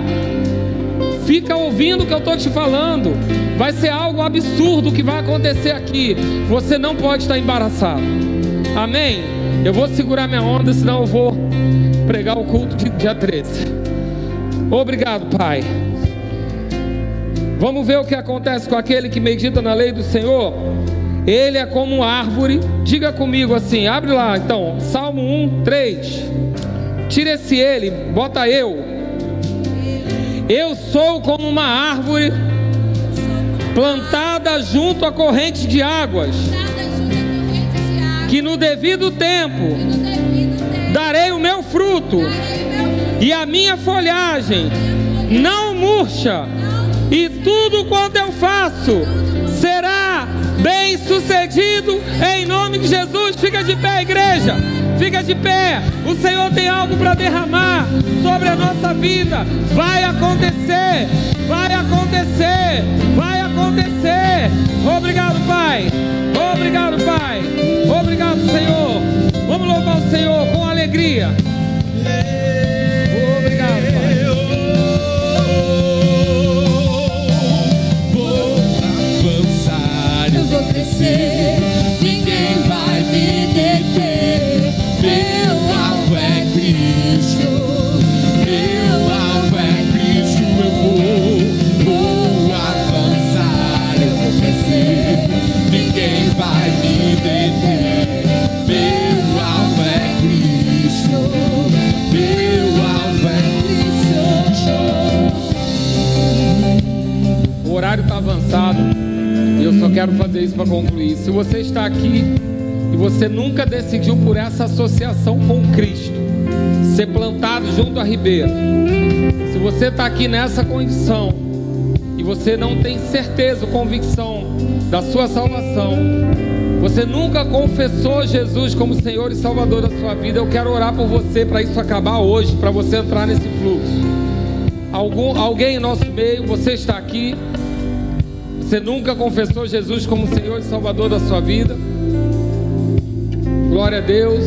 Fica ouvindo o que eu estou te falando. Vai ser algo absurdo que vai acontecer aqui. Você não pode estar embaraçado. Amém? Eu vou segurar minha onda, senão eu vou pregar o culto de dia 13. Obrigado, Pai. Vamos ver o que acontece com aquele que medita na lei do Senhor. Ele é como árvore. Diga comigo assim, abre lá então, Salmo 1, 3. Tira esse ele, bota eu. Eu sou como uma árvore plantada junto à corrente de águas, que no devido tempo darei o meu fruto e a minha folhagem não murcha, e tudo quanto eu faço será bem sucedido em nome de Jesus. Fica de pé, igreja. Fica de pé. O Senhor tem algo para derramar sobre a nossa vida. Vai acontecer. Vai acontecer. Vai acontecer. Obrigado, Pai. Obrigado, Pai. Obrigado, Senhor. Vamos louvar o Senhor com alegria. Ninguém vai me deter. Meu alvo é Cristo, meu alvo é Cristo. Eu vou, vou avançar, eu vou crescer. Ninguém vai me deter. Meu alvo é Cristo, meu alvo é Cristo. O horário está avançado. Quero fazer isso para concluir. Se você está aqui e você nunca decidiu por essa associação com Cristo, ser plantado junto à ribeira, se você está aqui nessa condição e você não tem certeza, convicção da sua salvação, você nunca confessou Jesus como Senhor e Salvador da sua vida, eu quero orar por você para isso acabar hoje, para você entrar nesse fluxo. Algum, alguém em nosso meio, você está aqui, você nunca confessou Jesus como Senhor e Salvador da sua vida. Glória a Deus.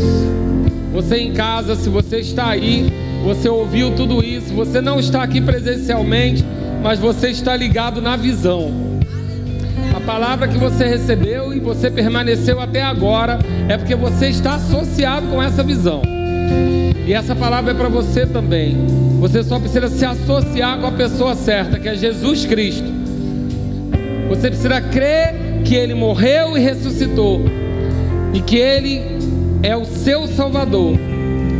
Você em casa, se você está aí, você ouviu tudo isso, você não está aqui presencialmente, mas você está ligado na visão. A palavra que você recebeu e você permaneceu até agora é porque você está associado com essa visão. E essa palavra é para você também. Você só precisa se associar com a pessoa certa, que é Jesus Cristo. Você precisa crer que Ele morreu e ressuscitou, e que Ele é o seu Salvador,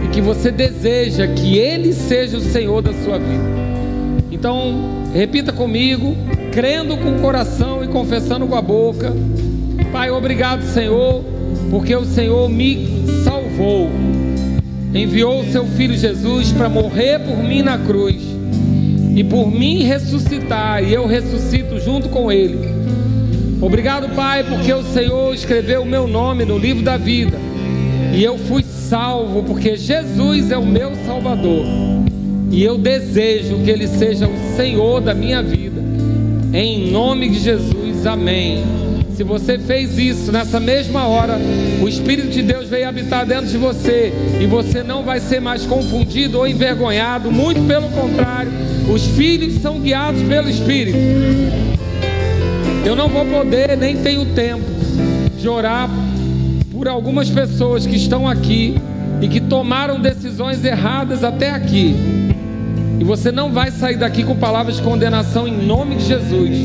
e que você deseja que Ele seja o Senhor da sua vida. Então, repita comigo, crendo com o coração e confessando com a boca. Pai, obrigado, Senhor, porque o Senhor me salvou. Enviou o seu filho Jesus para morrer por mim na cruz e por mim ressuscitar, e eu ressuscito junto com Ele. Obrigado, Pai, porque o Senhor escreveu o meu nome no livro da vida, e eu fui salvo, porque Jesus é o meu Salvador, e eu desejo que Ele seja o Senhor da minha vida, em nome de Jesus, amém. Se você fez isso nessa mesma hora, o Espírito de Deus veio habitar dentro de você. E você não vai ser mais confundido ou envergonhado, muito pelo contrário, os filhos são guiados pelo Espírito. Eu não vou poder, nem tenho tempo de orar por algumas pessoas que estão aqui e que tomaram decisões erradas até aqui. E você não vai sair daqui com palavras de condenação em nome de Jesus,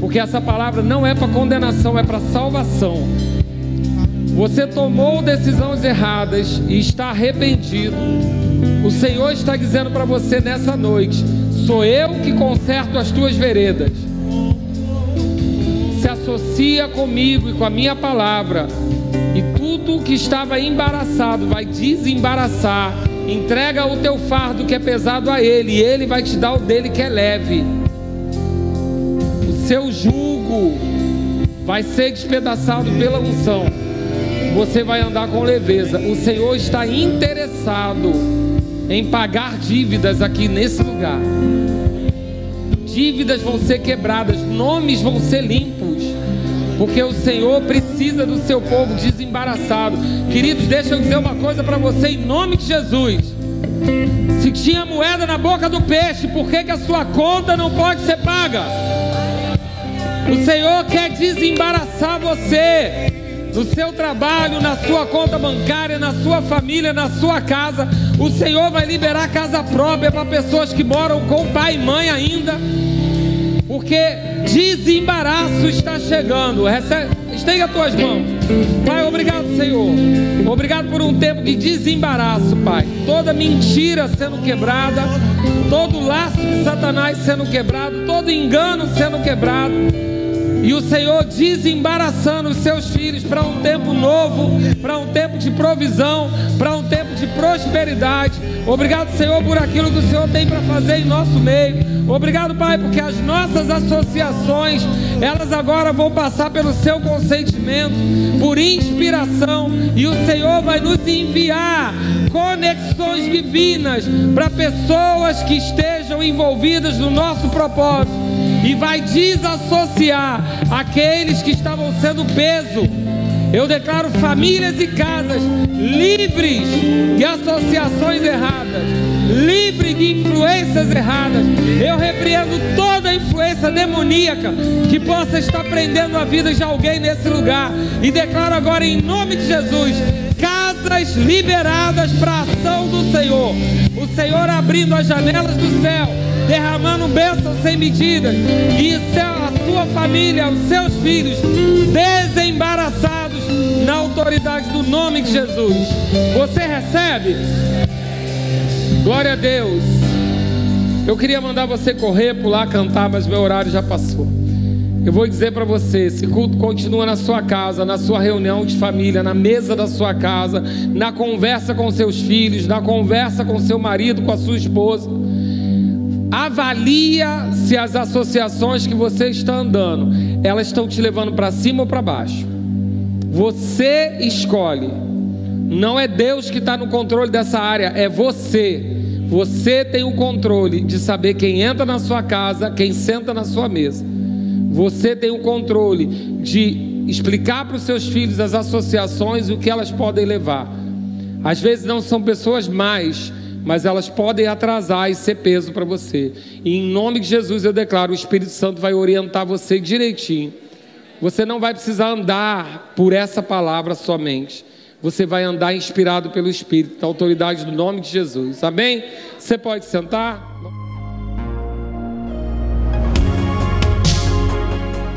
porque essa palavra não é para condenação, é para salvação. Você tomou decisões erradas e está arrependido. O Senhor está dizendo para você nessa noite: sou eu que conserto as tuas veredas. Se associa comigo e com a minha palavra, e tudo que estava embaraçado vai desembaraçar Entrega o teu fardo que é pesado a Ele, e Ele vai te dar o dele que é leve. O seu jugo vai ser despedaçado pela unção. Você vai andar com leveza. O Senhor está interessado em pagar dívidas aqui nesse lugar. Dívidas vão ser quebradas, nomes vão ser limpos, porque o Senhor precisa do seu povo desembaraçado. Queridos, deixa eu dizer uma coisa para você em nome de Jesus. Se tinha moeda na boca do peixe, por que, que a sua conta não pode ser paga? O Senhor quer desembaraçar você no seu trabalho, na sua conta bancária, na sua família, na sua casa. O Senhor vai liberar casa própria para pessoas que moram com pai e mãe ainda. Porque desembaraço está chegando. Recebe, estenda as tuas mãos. Pai, obrigado, Senhor. Obrigado por um tempo de desembaraço, Pai. Toda mentira sendo quebrada, todo laço de Satanás sendo quebrado, todo engano sendo quebrado. E o Senhor desembaraçando os seus filhos para um tempo novo, para um tempo de provisão, para um tempo de prosperidade. Obrigado, Senhor, por aquilo que o Senhor tem para fazer em nosso meio. Obrigado, Pai, porque as nossas associações, elas agora vão passar pelo seu consentimento, por inspiração, e o Senhor vai nos enviar conexões divinas para pessoas que estejam envolvidas no nosso propósito e vai desassociar aqueles que estavam sendo peso. Eu declaro famílias e casas livres de associações erradas, livres de influências erradas. Eu repreendo toda influência demoníaca que possa estar prendendo a vida de alguém nesse lugar. E declaro agora em nome de Jesus casas liberadas para a ação do Senhor. O Senhor abrindo as janelas do céu derramando bênçãos sem medida, e a sua família, os seus filhos, desembaraçados na autoridade do nome de Jesus. Você recebe? Glória a Deus. Eu queria mandar você correr, pular, cantar, mas meu horário já passou. Eu vou dizer para você: esse culto continua na sua casa, na sua reunião de família, na mesa da sua casa, na conversa com seus filhos, na conversa com seu marido, com a sua esposa. Avalia se as associações que você está andando, elas estão te levando para cima ou para baixo. Você escolhe. Não é Deus que está no controle dessa área, é você. Você tem o controle de saber quem entra na sua casa, quem senta na sua mesa. Você tem o controle de explicar para os seus filhos as associações e o que elas podem levar. Às vezes não são pessoas mais, mas elas podem atrasar e ser peso para você. E em nome de Jesus eu declaro: o Espírito Santo vai orientar você direitinho. Você não vai precisar andar por essa palavra somente. Você vai andar inspirado pelo Espírito, da autoridade do nome de Jesus. Amém? Você pode sentar?